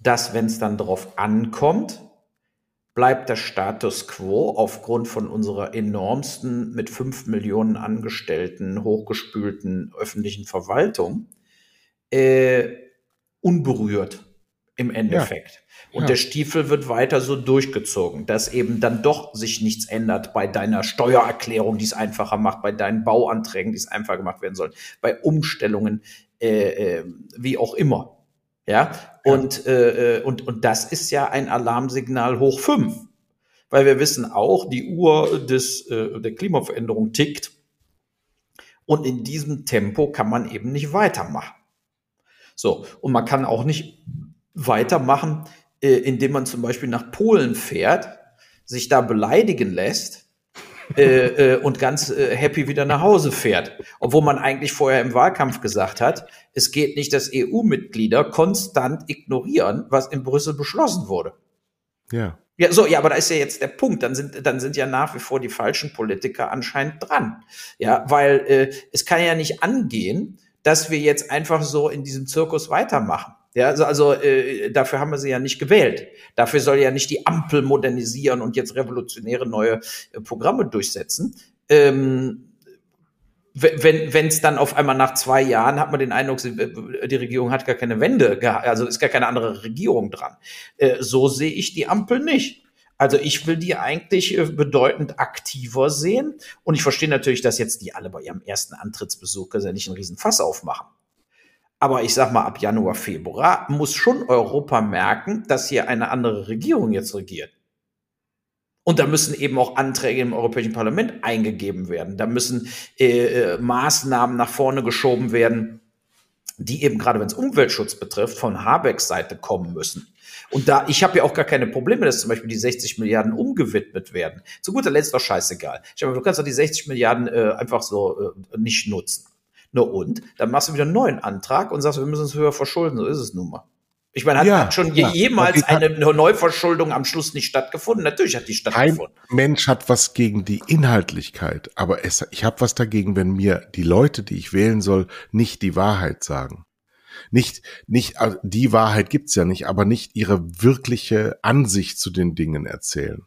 [SPEAKER 2] dass wenn es dann drauf ankommt, bleibt der Status quo aufgrund von unserer enormsten mit fünf Millionen Angestellten hochgespülten öffentlichen Verwaltung äh, unberührt im Endeffekt. Ja. Und ja. der Stiefel wird weiter so durchgezogen, dass eben dann doch sich nichts ändert bei deiner Steuererklärung, die es einfacher macht, bei deinen Bauanträgen, die es einfacher gemacht werden sollen, bei Umstellungen, äh, äh, wie auch immer. Ja, ja. Und, äh, äh, und, und das ist ja ein Alarmsignal hoch fünf, weil wir wissen auch, die Uhr des, äh, der Klimaveränderung tickt. Und in diesem Tempo kann man eben nicht weitermachen. So, und man kann auch nicht weitermachen, äh, indem man zum Beispiel nach Polen fährt, sich da beleidigen lässt äh, äh, und ganz äh, happy wieder nach Hause fährt. Obwohl man eigentlich vorher im Wahlkampf gesagt hat, es geht nicht, dass EU-Mitglieder konstant ignorieren, was in Brüssel beschlossen wurde.
[SPEAKER 1] Ja.
[SPEAKER 2] Ja, so, ja, aber da ist ja jetzt der Punkt. Dann sind, dann sind ja nach wie vor die falschen Politiker anscheinend dran. Ja, weil äh, es kann ja nicht angehen, dass wir jetzt einfach so in diesem Zirkus weitermachen. Ja, also, also äh, dafür haben wir sie ja nicht gewählt. Dafür soll ja nicht die Ampel modernisieren und jetzt revolutionäre neue äh, Programme durchsetzen. Ähm, wenn es dann auf einmal nach zwei Jahren hat man den Eindruck, die Regierung hat gar keine Wende, also ist gar keine andere Regierung dran. Äh, so sehe ich die Ampel nicht. Also ich will die eigentlich äh, bedeutend aktiver sehen. Und ich verstehe natürlich, dass jetzt die alle bei ihrem ersten Antrittsbesuch ja nicht einen riesen Fass aufmachen. Aber ich sag mal, ab Januar, Februar muss schon Europa merken, dass hier eine andere Regierung jetzt regiert. Und da müssen eben auch Anträge im Europäischen Parlament eingegeben werden. Da müssen äh, äh, Maßnahmen nach vorne geschoben werden, die eben gerade wenn es Umweltschutz betrifft, von Habecks Seite kommen müssen. Und da, ich habe ja auch gar keine Probleme, dass zum Beispiel die 60 Milliarden umgewidmet werden. Zu guter Letzt doch scheißegal. Ich meine, du kannst doch die 60 Milliarden äh, einfach so äh, nicht nutzen. Nur und, dann machst du wieder einen neuen Antrag und sagst, wir müssen uns höher verschulden. So ist es nun mal. Ich meine, hat, ja, hat schon ja. jemals eine Neuverschuldung am Schluss nicht stattgefunden? Natürlich hat die stattgefunden.
[SPEAKER 1] Kein Mensch hat was gegen die Inhaltlichkeit, aber es, ich habe was dagegen, wenn mir die Leute, die ich wählen soll, nicht die Wahrheit sagen nicht, nicht, also die Wahrheit gibt's ja nicht, aber nicht ihre wirkliche Ansicht zu den Dingen erzählen.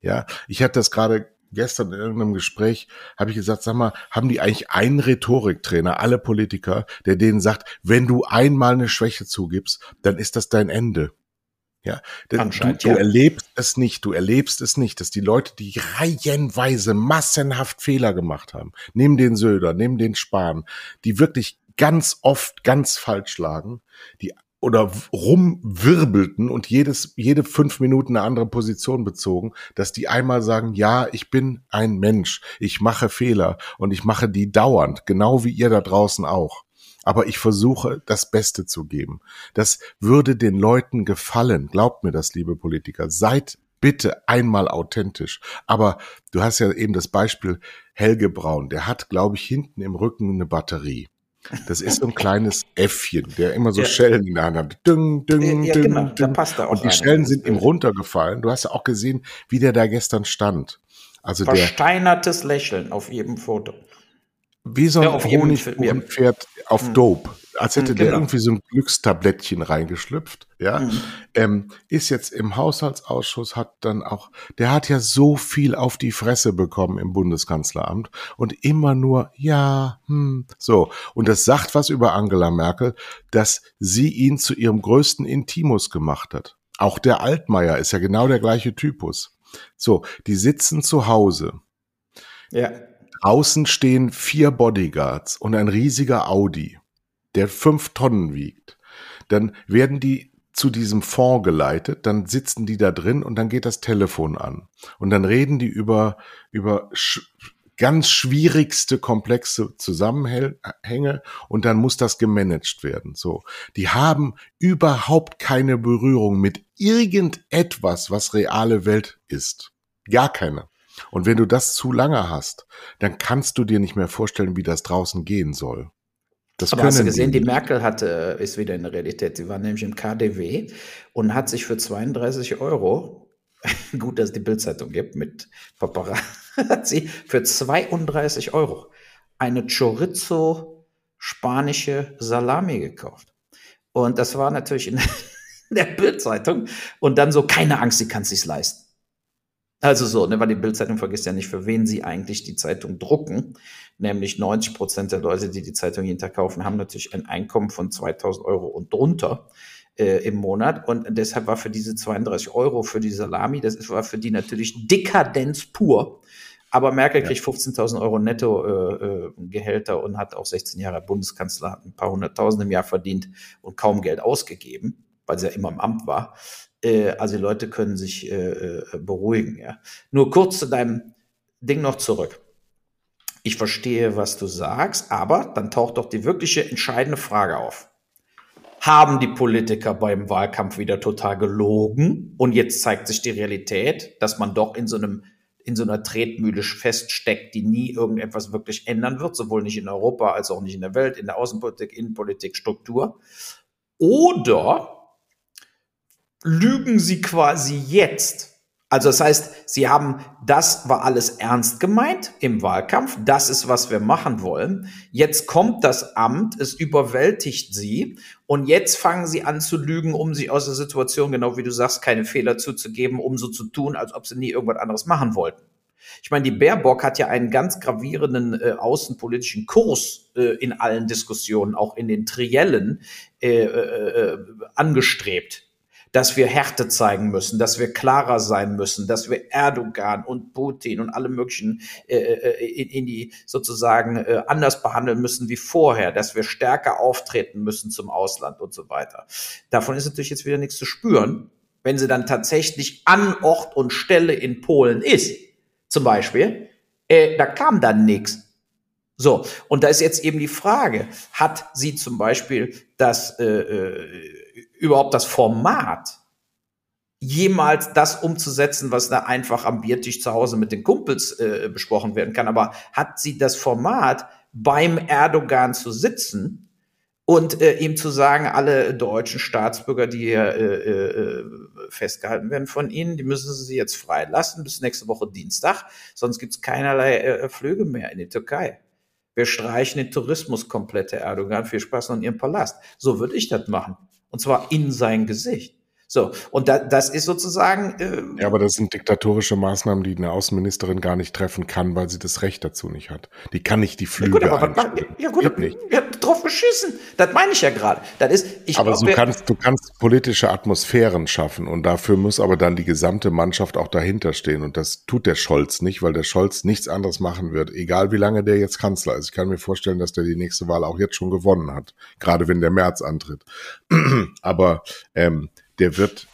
[SPEAKER 1] Ja, ich hatte das gerade gestern in irgendeinem Gespräch, habe ich gesagt, sag mal, haben die eigentlich einen Rhetoriktrainer, alle Politiker, der denen sagt, wenn du einmal eine Schwäche zugibst, dann ist das dein Ende. Ja, du, du ja. erlebst es nicht, du erlebst es nicht, dass die Leute, die reihenweise massenhaft Fehler gemacht haben, neben den Söder, neben den Spahn, die wirklich ganz oft ganz falsch lagen, die oder rumwirbelten und jedes, jede fünf Minuten eine andere Position bezogen, dass die einmal sagen, ja, ich bin ein Mensch, ich mache Fehler und ich mache die dauernd, genau wie ihr da draußen auch. Aber ich versuche, das Beste zu geben. Das würde den Leuten gefallen. Glaubt mir das, liebe Politiker. Seid Bitte einmal authentisch. Aber du hast ja eben das Beispiel Helge Braun. Der hat, glaube ich, hinten im Rücken eine Batterie. Das ist so ein kleines Äffchen, der immer so ja. Schellen in der Hand hat. Ding, ding, ja, ding, genau. Da passt da auch Und die Schellen sind ihm runtergefallen. Du hast ja auch gesehen, wie der da gestern stand.
[SPEAKER 2] Also Versteinertes der, Lächeln auf jedem Foto.
[SPEAKER 1] Wie so ein ja, Honigpferd auf hm. Dope als hätte genau. der irgendwie so ein Glückstablettchen reingeschlüpft, ja, mhm. ähm, ist jetzt im Haushaltsausschuss, hat dann auch, der hat ja so viel auf die Fresse bekommen im Bundeskanzleramt und immer nur, ja, hm, so. Und das sagt was über Angela Merkel, dass sie ihn zu ihrem größten Intimus gemacht hat. Auch der Altmaier ist ja genau der gleiche Typus. So, die sitzen zu Hause. Ja. Außen stehen vier Bodyguards und ein riesiger Audi der fünf Tonnen wiegt, dann werden die zu diesem Fonds geleitet, dann sitzen die da drin und dann geht das Telefon an. Und dann reden die über, über sch ganz schwierigste, komplexe Zusammenhänge und dann muss das gemanagt werden. So. Die haben überhaupt keine Berührung mit irgendetwas, was reale Welt ist. Gar keine. Und wenn du das zu lange hast, dann kannst du dir nicht mehr vorstellen, wie das draußen gehen soll.
[SPEAKER 2] Das Aber hast du gesehen, die, die Merkel hatte, ist wieder in der Realität. Sie war nämlich im KDW und hat sich für 32 Euro, gut, dass es die Bildzeitung gibt mit Paparazzi, hat sie für 32 Euro eine Chorizo spanische Salami gekauft. Und das war natürlich in der Bildzeitung. Und dann so, keine Angst, sie kann es sich leisten. Also so, ne, weil die Bildzeitung vergisst ja nicht, für wen sie eigentlich die Zeitung drucken. Nämlich 90 Prozent der Leute, die die Zeitung jeden Tag kaufen, haben natürlich ein Einkommen von 2000 Euro und drunter äh, im Monat. Und deshalb war für diese 32 Euro für die Salami, das war für die natürlich Dekadenz pur. Aber Merkel ja. kriegt 15.000 Euro netto äh, äh, Gehälter und hat auch 16 Jahre Bundeskanzler, hat ein paar hunderttausend im Jahr verdient und kaum Geld ausgegeben, weil sie ja immer im Amt war. Äh, also die Leute können sich äh, äh, beruhigen. Ja. Nur kurz zu deinem Ding noch zurück. Ich verstehe, was du sagst, aber dann taucht doch die wirkliche entscheidende Frage auf. Haben die Politiker beim Wahlkampf wieder total gelogen und jetzt zeigt sich die Realität, dass man doch in so einem in so einer Tretmühle feststeckt, die nie irgendetwas wirklich ändern wird, sowohl nicht in Europa als auch nicht in der Welt, in der Außenpolitik, Innenpolitik, Struktur. Oder lügen sie quasi jetzt. Also das heißt, sie haben, das war alles ernst gemeint im Wahlkampf, das ist, was wir machen wollen. Jetzt kommt das Amt, es überwältigt sie und jetzt fangen sie an zu lügen, um sich aus der Situation, genau wie du sagst, keine Fehler zuzugeben, um so zu tun, als ob sie nie irgendwas anderes machen wollten. Ich meine, die Baerbock hat ja einen ganz gravierenden äh, außenpolitischen Kurs äh, in allen Diskussionen, auch in den Triellen, äh, äh, äh angestrebt dass wir Härte zeigen müssen, dass wir klarer sein müssen, dass wir Erdogan und Putin und alle möglichen äh, äh, in, in, die sozusagen äh, anders behandeln müssen wie vorher, dass wir stärker auftreten müssen zum Ausland und so weiter. Davon ist natürlich jetzt wieder nichts zu spüren, wenn sie dann tatsächlich an Ort und Stelle in Polen ist, zum Beispiel, äh, da kam dann nichts. So, und da ist jetzt eben die Frage, hat sie zum Beispiel das äh, äh überhaupt das Format, jemals das umzusetzen, was da einfach am Biertisch zu Hause mit den Kumpels äh, besprochen werden kann. Aber hat sie das Format, beim Erdogan zu sitzen und äh, ihm zu sagen, alle deutschen Staatsbürger, die hier äh, äh, festgehalten werden von ihnen, die müssen sie jetzt freilassen bis nächste Woche Dienstag, sonst gibt's keinerlei äh, Flüge mehr in die Türkei. Wir streichen den Tourismus komplett, Herr Erdogan. Viel Spaß in Ihrem Palast. So würde ich das machen. Und zwar in sein Gesicht. So, und da, das ist sozusagen.
[SPEAKER 1] Äh, ja, aber das sind diktatorische Maßnahmen, die eine Außenministerin gar nicht treffen kann, weil sie das Recht dazu nicht hat. Die kann nicht die Flüge ja, gut, aber,
[SPEAKER 2] ja, gut, Geht nicht. Ja, drauf geschissen. Das meine ich ja gerade. Das ist, ich
[SPEAKER 1] aber glaub, du kannst, du kannst politische Atmosphären schaffen und dafür muss aber dann die gesamte Mannschaft auch dahinter stehen. Und das tut der Scholz nicht, weil der Scholz nichts anderes machen wird, egal wie lange der jetzt Kanzler ist. Ich kann mir vorstellen, dass der die nächste Wahl auch jetzt schon gewonnen hat, gerade wenn der März antritt. aber ähm, der wird,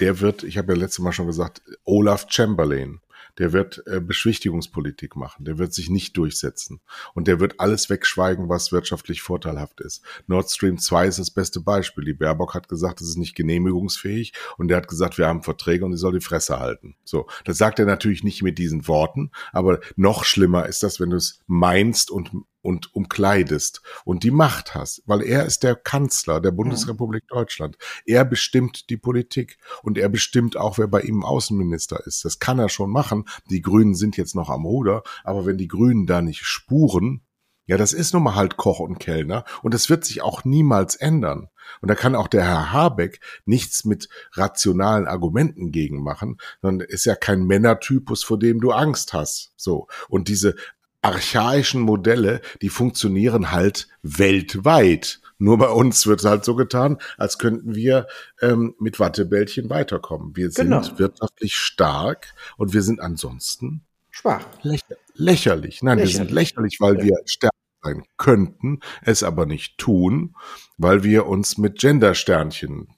[SPEAKER 1] der wird, ich habe ja letztes Mal schon gesagt, Olaf Chamberlain. der wird äh, Beschwichtigungspolitik machen, der wird sich nicht durchsetzen und der wird alles wegschweigen, was wirtschaftlich vorteilhaft ist. Nord Stream 2 ist das beste Beispiel. Die Baerbock hat gesagt, es ist nicht genehmigungsfähig und der hat gesagt, wir haben Verträge und die soll die Fresse halten. So, das sagt er natürlich nicht mit diesen Worten, aber noch schlimmer ist das, wenn du es meinst und und umkleidest und die Macht hast, weil er ist der Kanzler der Bundesrepublik Deutschland. Er bestimmt die Politik und er bestimmt auch, wer bei ihm Außenminister ist. Das kann er schon machen. Die Grünen sind jetzt noch am Ruder, aber wenn die Grünen da nicht spuren, ja, das ist nun mal halt Koch und Kellner und das wird sich auch niemals ändern. Und da kann auch der Herr Habeck nichts mit rationalen Argumenten gegen machen, sondern ist ja kein Männertypus, vor dem du Angst hast. So. Und diese archaischen Modelle, die funktionieren halt weltweit. Nur bei uns wird halt so getan, als könnten wir ähm, mit Wattebällchen weiterkommen. Wir sind genau. wirtschaftlich stark und wir sind ansonsten schwach. Lächer lächerlich. Nein, lächerlich. wir sind lächerlich, weil ja. wir stärker sein könnten, es aber nicht tun, weil wir uns mit Gendersternchen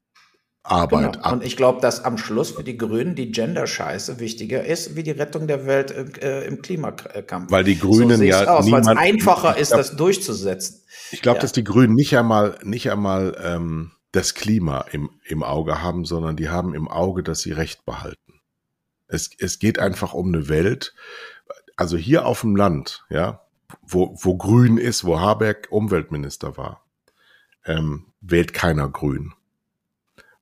[SPEAKER 1] Arbeit
[SPEAKER 2] genau. ab. Und ich glaube, dass am Schluss für die Grünen die Gender-Scheiße wichtiger ist, wie die Rettung der Welt äh, im Klimakampf.
[SPEAKER 1] Weil die Grünen so ja
[SPEAKER 2] aus, weil es einfacher ist, glaub, das durchzusetzen.
[SPEAKER 1] Ich glaube, ja. dass die Grünen nicht einmal, nicht einmal ähm, das Klima im, im Auge haben, sondern die haben im Auge, dass sie Recht behalten. Es, es geht einfach um eine Welt, also hier auf dem Land, ja, wo, wo Grün ist, wo Habeck Umweltminister war, ähm, wählt keiner Grün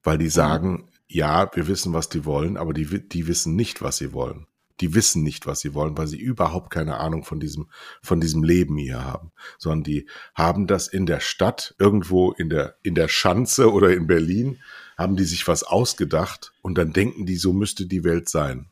[SPEAKER 1] weil die sagen, ja, wir wissen, was die wollen, aber die, die wissen nicht, was sie wollen. Die wissen nicht, was sie wollen, weil sie überhaupt keine Ahnung von diesem, von diesem Leben hier haben, sondern die haben das in der Stadt, irgendwo in der, in der Schanze oder in Berlin, haben die sich was ausgedacht und dann denken die, so müsste die Welt sein.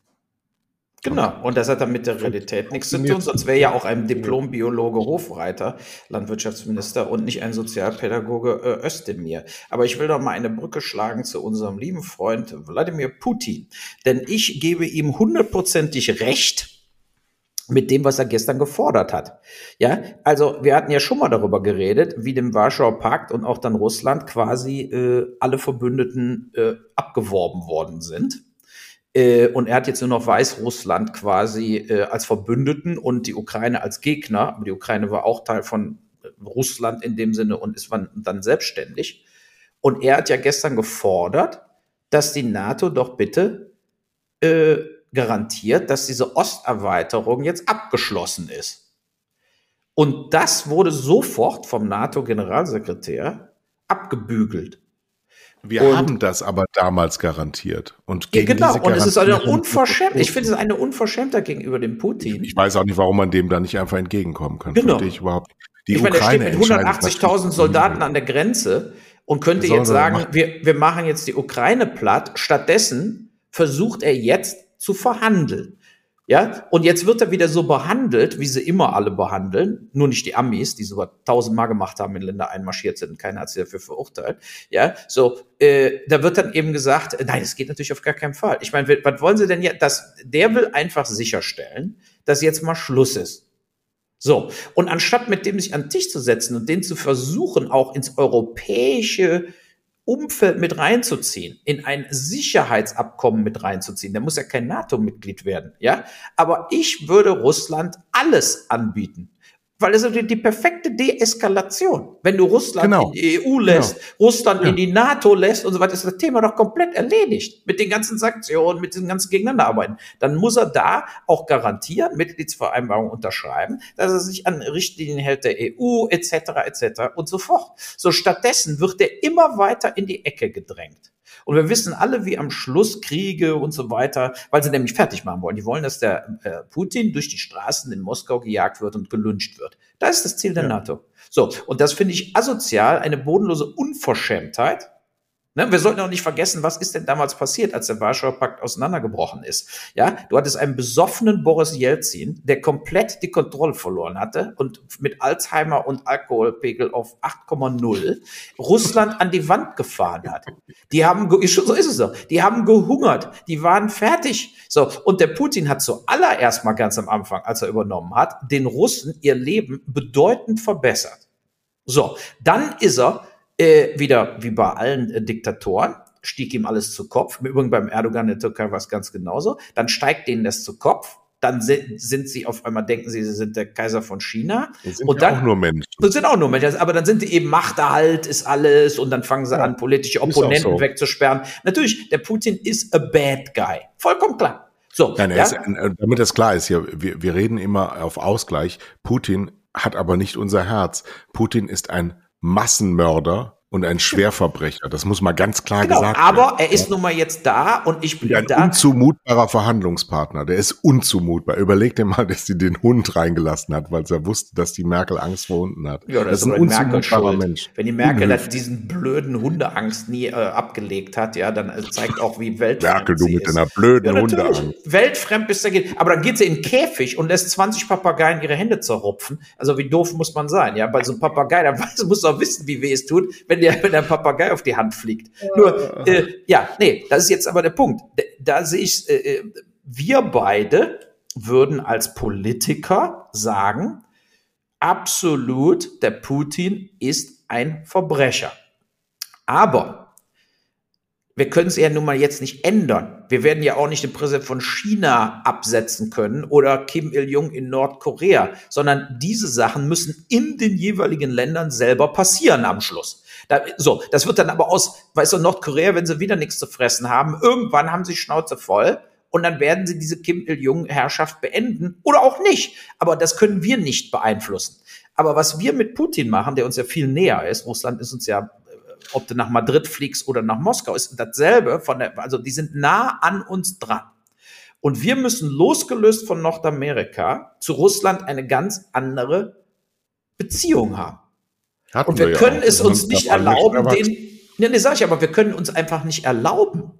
[SPEAKER 2] Genau, und das hat dann mit der Realität nichts zu tun, sonst wäre ja auch ein Diplom-Biologe Hofreiter, Landwirtschaftsminister und nicht ein Sozialpädagoge äh, Özdemir. Aber ich will doch mal eine Brücke schlagen zu unserem lieben Freund Wladimir Putin, denn ich gebe ihm hundertprozentig recht, mit dem, was er gestern gefordert hat. Ja, also wir hatten ja schon mal darüber geredet, wie dem Warschauer Pakt und auch dann Russland quasi äh, alle Verbündeten äh, abgeworben worden sind. Äh, und er hat jetzt nur noch Weißrussland quasi äh, als Verbündeten und die Ukraine als Gegner. Aber die Ukraine war auch Teil von Russland in dem Sinne und ist dann selbstständig. Und er hat ja gestern gefordert, dass die NATO doch bitte äh, garantiert, dass diese Osterweiterung jetzt abgeschlossen ist. Und das wurde sofort vom NATO-Generalsekretär abgebügelt.
[SPEAKER 1] Wir und haben das aber damals garantiert. Und
[SPEAKER 2] gegen ja, genau, diese und es ist eine Unverschämtheit. Ich finde es eine Unverschämtheit gegenüber dem Putin.
[SPEAKER 1] Ich weiß auch nicht, warum man dem da nicht einfach entgegenkommen kann.
[SPEAKER 2] Genau. Ich überhaupt. Die ich meine, er steht mit 180.000 Soldaten an der Grenze und könnte jetzt sagen, wir, wir machen jetzt die Ukraine platt. Stattdessen versucht er jetzt zu verhandeln. Ja, und jetzt wird er wieder so behandelt, wie sie immer alle behandeln, nur nicht die Amis, die sogar tausendmal gemacht haben, in Länder einmarschiert sind keiner hat sie dafür verurteilt. Ja, so, äh, da wird dann eben gesagt, nein, es geht natürlich auf gar keinen Fall. Ich meine, was wollen sie denn jetzt? Das, der will einfach sicherstellen, dass jetzt mal Schluss ist. So, und anstatt mit dem sich an den Tisch zu setzen und den zu versuchen, auch ins europäische Umfeld mit reinzuziehen, in ein Sicherheitsabkommen mit reinzuziehen. Der muss ja kein NATO-Mitglied werden, ja. Aber ich würde Russland alles anbieten. Weil es ist die, perfekte Deeskalation. Wenn du Russland genau. in die EU lässt, genau. Russland ja. in die NATO lässt und so weiter, ist das Thema doch komplett erledigt. Mit den ganzen Sanktionen, mit den ganzen Gegeneinanderarbeiten. Dann muss er da auch garantieren, Mitgliedsvereinbarungen unterschreiben, dass er sich an Richtlinien hält der EU, etc., etc. und so fort. So stattdessen wird er immer weiter in die Ecke gedrängt. Und wir wissen alle, wie am Schluss Kriege und so weiter, weil sie nämlich fertig machen wollen. Die wollen, dass der äh, Putin durch die Straßen in Moskau gejagt wird und gelünscht wird. Das ist das Ziel der ja. NATO. So, und das finde ich asozial, eine bodenlose Unverschämtheit. Ne, wir sollten auch nicht vergessen, was ist denn damals passiert, als der Warschauer Pakt auseinandergebrochen ist. Ja, du hattest einen besoffenen Boris Jelzin, der komplett die Kontrolle verloren hatte und mit Alzheimer und Alkoholpegel auf 8,0 Russland an die Wand gefahren hat. Die haben, so ist es doch, die haben gehungert, die waren fertig. So, und der Putin hat zuallererst mal ganz am Anfang, als er übernommen hat, den Russen ihr Leben bedeutend verbessert. So, dann ist er äh, wieder wie bei allen äh, Diktatoren, stieg ihm alles zu Kopf. Im Übrigen beim Erdogan in der Türkei war es ganz genauso. Dann steigt denen das zu Kopf. Dann sind, sind sie auf einmal, denken sie, sie sind der Kaiser von China.
[SPEAKER 1] Das sind
[SPEAKER 2] und dann,
[SPEAKER 1] auch nur Menschen.
[SPEAKER 2] das sind auch nur Menschen, aber dann sind die eben Machterhalt ist alles und dann fangen sie
[SPEAKER 1] Ja,
[SPEAKER 2] an, politische Opponenten
[SPEAKER 1] so.
[SPEAKER 2] wegzusperren. Natürlich, der Putin ist a bad guy. Vollkommen klar. So,
[SPEAKER 1] Nein,
[SPEAKER 2] ja?
[SPEAKER 1] ist, äh, damit das klar ist hier, wir, wir reden immer auf Ausgleich. Putin hat aber nicht unser Herz. Putin ist ein Massenmörder und ein Schwerverbrecher. Das muss mal ganz klar
[SPEAKER 2] genau,
[SPEAKER 1] gesagt
[SPEAKER 2] aber
[SPEAKER 1] werden.
[SPEAKER 2] er ist nun mal jetzt da und ich bin
[SPEAKER 1] ein
[SPEAKER 2] da.
[SPEAKER 1] unzumutbarer Verhandlungspartner. Der ist unzumutbar. Überleg dir mal, dass sie den Hund reingelassen hat, weil sie wusste, dass die Merkel Angst vor Hunden hat.
[SPEAKER 2] Ja, das, ist
[SPEAKER 1] ein
[SPEAKER 2] aber Merkel
[SPEAKER 1] unzumutbarer. Mensch.
[SPEAKER 2] Wenn die Merkel das- diesen blöden Hundeangst nie äh, abgelegt hat, ja, dann äh, zeigt auch, wie weltfremd
[SPEAKER 1] Merkel, du mit deiner blöden
[SPEAKER 2] Ja.
[SPEAKER 1] Hundeangst.
[SPEAKER 2] Weltfremd bis da geht. Aber dann geht sie in den Käfig und lässt 20 Papageien ihre Hände zerrupfen. Also wie doof muss man sein? Ja, bei so einem Papagei, da muss doch wissen, wie weh es tut, wenn der, wenn der Papagei auf die Hand fliegt. Nur, äh, ja, nee, das ist jetzt aber der Punkt. Da, da sehe ich, äh, äh, wir beide würden als Politiker sagen, absolut, der Putin ist ein Verbrecher. Aber wir können es ja nun mal jetzt nicht ändern. Wir werden ja auch nicht den Präsident von China absetzen können oder Kim Il-jung in Nordkorea, sondern diese Sachen müssen in den jeweiligen Ländern selber passieren am Schluss. Da, so, das wird dann aber aus, weißt du, Nordkorea, wenn sie wieder nichts zu fressen haben, irgendwann haben sie Schnauze voll und dann werden sie diese Kim Il-jung-Herrschaft beenden oder auch nicht. Aber das können wir nicht beeinflussen. Aber was wir mit Putin machen, der uns ja viel näher ist, Russland ist uns ja ob du nach Madrid fliegst oder nach Moskau, ist dasselbe von der, also die sind nah an uns dran. Und wir müssen losgelöst von Nordamerika zu Russland eine ganz andere Beziehung haben.
[SPEAKER 1] Hatten
[SPEAKER 2] Und wir
[SPEAKER 1] ja
[SPEAKER 2] können
[SPEAKER 1] auch.
[SPEAKER 2] es
[SPEAKER 1] Wir
[SPEAKER 2] uns nicht erlauben,
[SPEAKER 1] erwachsen.
[SPEAKER 2] den, ne, ne, sag ich, aber wir können uns einfach nicht erlauben,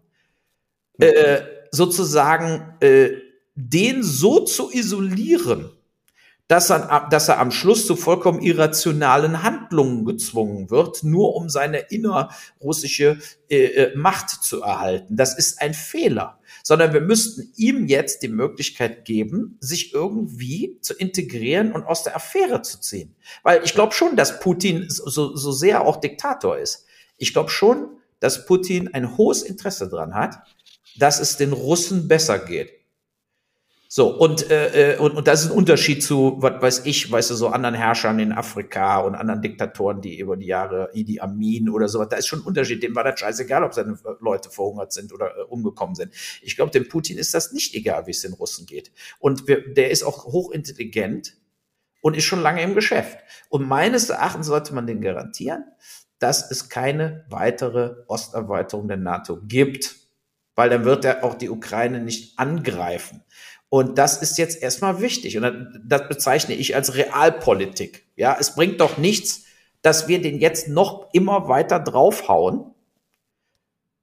[SPEAKER 2] äh, sozusagen, äh, den so zu isolieren, dass er, dass er am Schluss zu vollkommen irrationalen Handlungen gezwungen wird, nur um seine innerrussische äh, äh, Macht zu erhalten. Das ist ein Fehler. Sondern wir müssten ihm jetzt die Möglichkeit geben, sich irgendwie zu integrieren und aus der Affäre zu ziehen. Weil ich glaube schon, dass Putin so, so sehr auch Diktator ist. Ich glaube schon, dass Putin ein hohes Interesse daran hat, dass es den Russen besser geht. So, und, äh, äh, und, und das ist ein Unterschied zu, was weiß ich, weißt du, so anderen Herrschern in Afrika und anderen Diktatoren, die über die Jahre Idi Amin oder sowas, da ist schon ein Unterschied. Dem war das scheißegal, ob seine Leute verhungert sind oder äh, umgekommen sind. Ich glaube, dem Putin ist das nicht egal, wie es den Russen geht. Und wir, der ist auch hochintelligent und ist schon lange im Geschäft. Und meines Erachtens sollte man den garantieren, dass es keine weitere Osterweiterung der NATO gibt, weil dann wird er auch die Ukraine nicht angreifen. Und das ist jetzt erstmal wichtig. Und das, bezeichne ich als Realpolitik. Ja, es bringt doch nichts, dass wir den jetzt noch immer weiter draufhauen.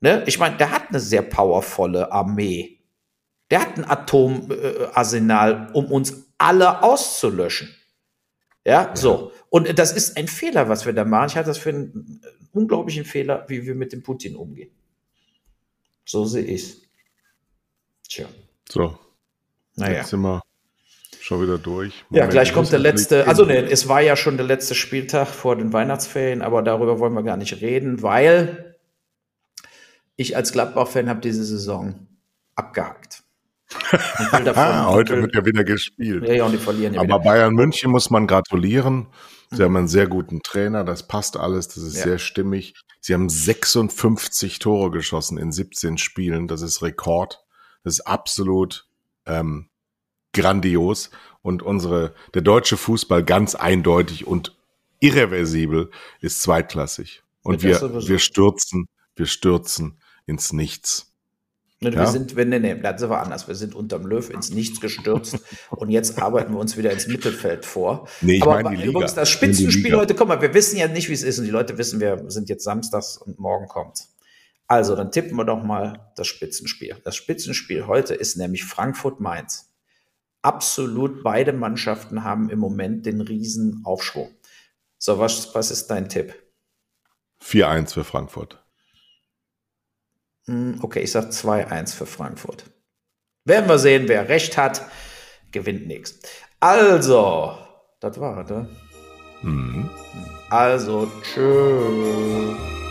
[SPEAKER 2] Ne? Ich meine, der hat eine sehr powervolle Armee. Der hat ein Atomarsenal, um uns alle auszulöschen. Ja, so. Und das ist ein Fehler, was wir da machen. Ich halte das für einen unglaublichen Fehler, wie wir mit dem Putin umgehen. So sehe ich's. Tja.
[SPEAKER 1] So,
[SPEAKER 2] Naja.
[SPEAKER 1] jetzt sind wir schon wieder durch.
[SPEAKER 2] Ja,
[SPEAKER 1] Moment,
[SPEAKER 2] gleich
[SPEAKER 1] ich
[SPEAKER 2] kommt der letzte, also ne, es war ja schon der letzte Spieltag vor den Weihnachtsferien, aber darüber wollen wir gar nicht reden, weil ich als Gladbach-Fan habe diese Saison abgehakt. Davon-
[SPEAKER 1] Ah, heute wird ja wieder gespielt.
[SPEAKER 2] ja, ja, und die verlieren ja
[SPEAKER 1] Aber
[SPEAKER 2] wieder.
[SPEAKER 1] Bayern München muss man gratulieren. Sie haben einen sehr guten Trainer, das passt alles, das ist
[SPEAKER 2] Ja.
[SPEAKER 1] sehr stimmig. Sie haben 56 Tore geschossen in 17 Spielen, das ist Rekord. Das ist absolut ähm, grandios. Und unsere, der deutsche Fußball ganz eindeutig und irreversibel ist zweitklassig. Und wir, wir stürzen, wir stürzen ins Nichts.
[SPEAKER 2] Ne, Wir
[SPEAKER 1] Ja.
[SPEAKER 2] sind, wenn, nee, nee, das war anders. Wir sind unterm Löw ins Nichts gestürzt und jetzt arbeiten wir uns wieder ins Mittelfeld vor.
[SPEAKER 1] Nee, ich
[SPEAKER 2] Aber
[SPEAKER 1] meine die Liga.
[SPEAKER 2] übrigens, das Spitzenspiel heute, guck mal, wir wissen ja nicht, wie es ist und die Leute wissen, wir sind jetzt samstags und morgen kommt's. Also, dann tippen wir doch mal das Spitzenspiel. Das Spitzenspiel heute ist nämlich Frankfurt-Mainz. Absolut beide Mannschaften haben im Moment den riesen Aufschwung. So, was, was ist dein Tipp?
[SPEAKER 1] 4-1 für Frankfurt.
[SPEAKER 2] Hm, Okay, ich sag 2-1 für Frankfurt. Werden wir sehen, wer recht hat, gewinnt nichts. Also, das war ne?
[SPEAKER 1] Mhm.
[SPEAKER 2] Also, tschüss.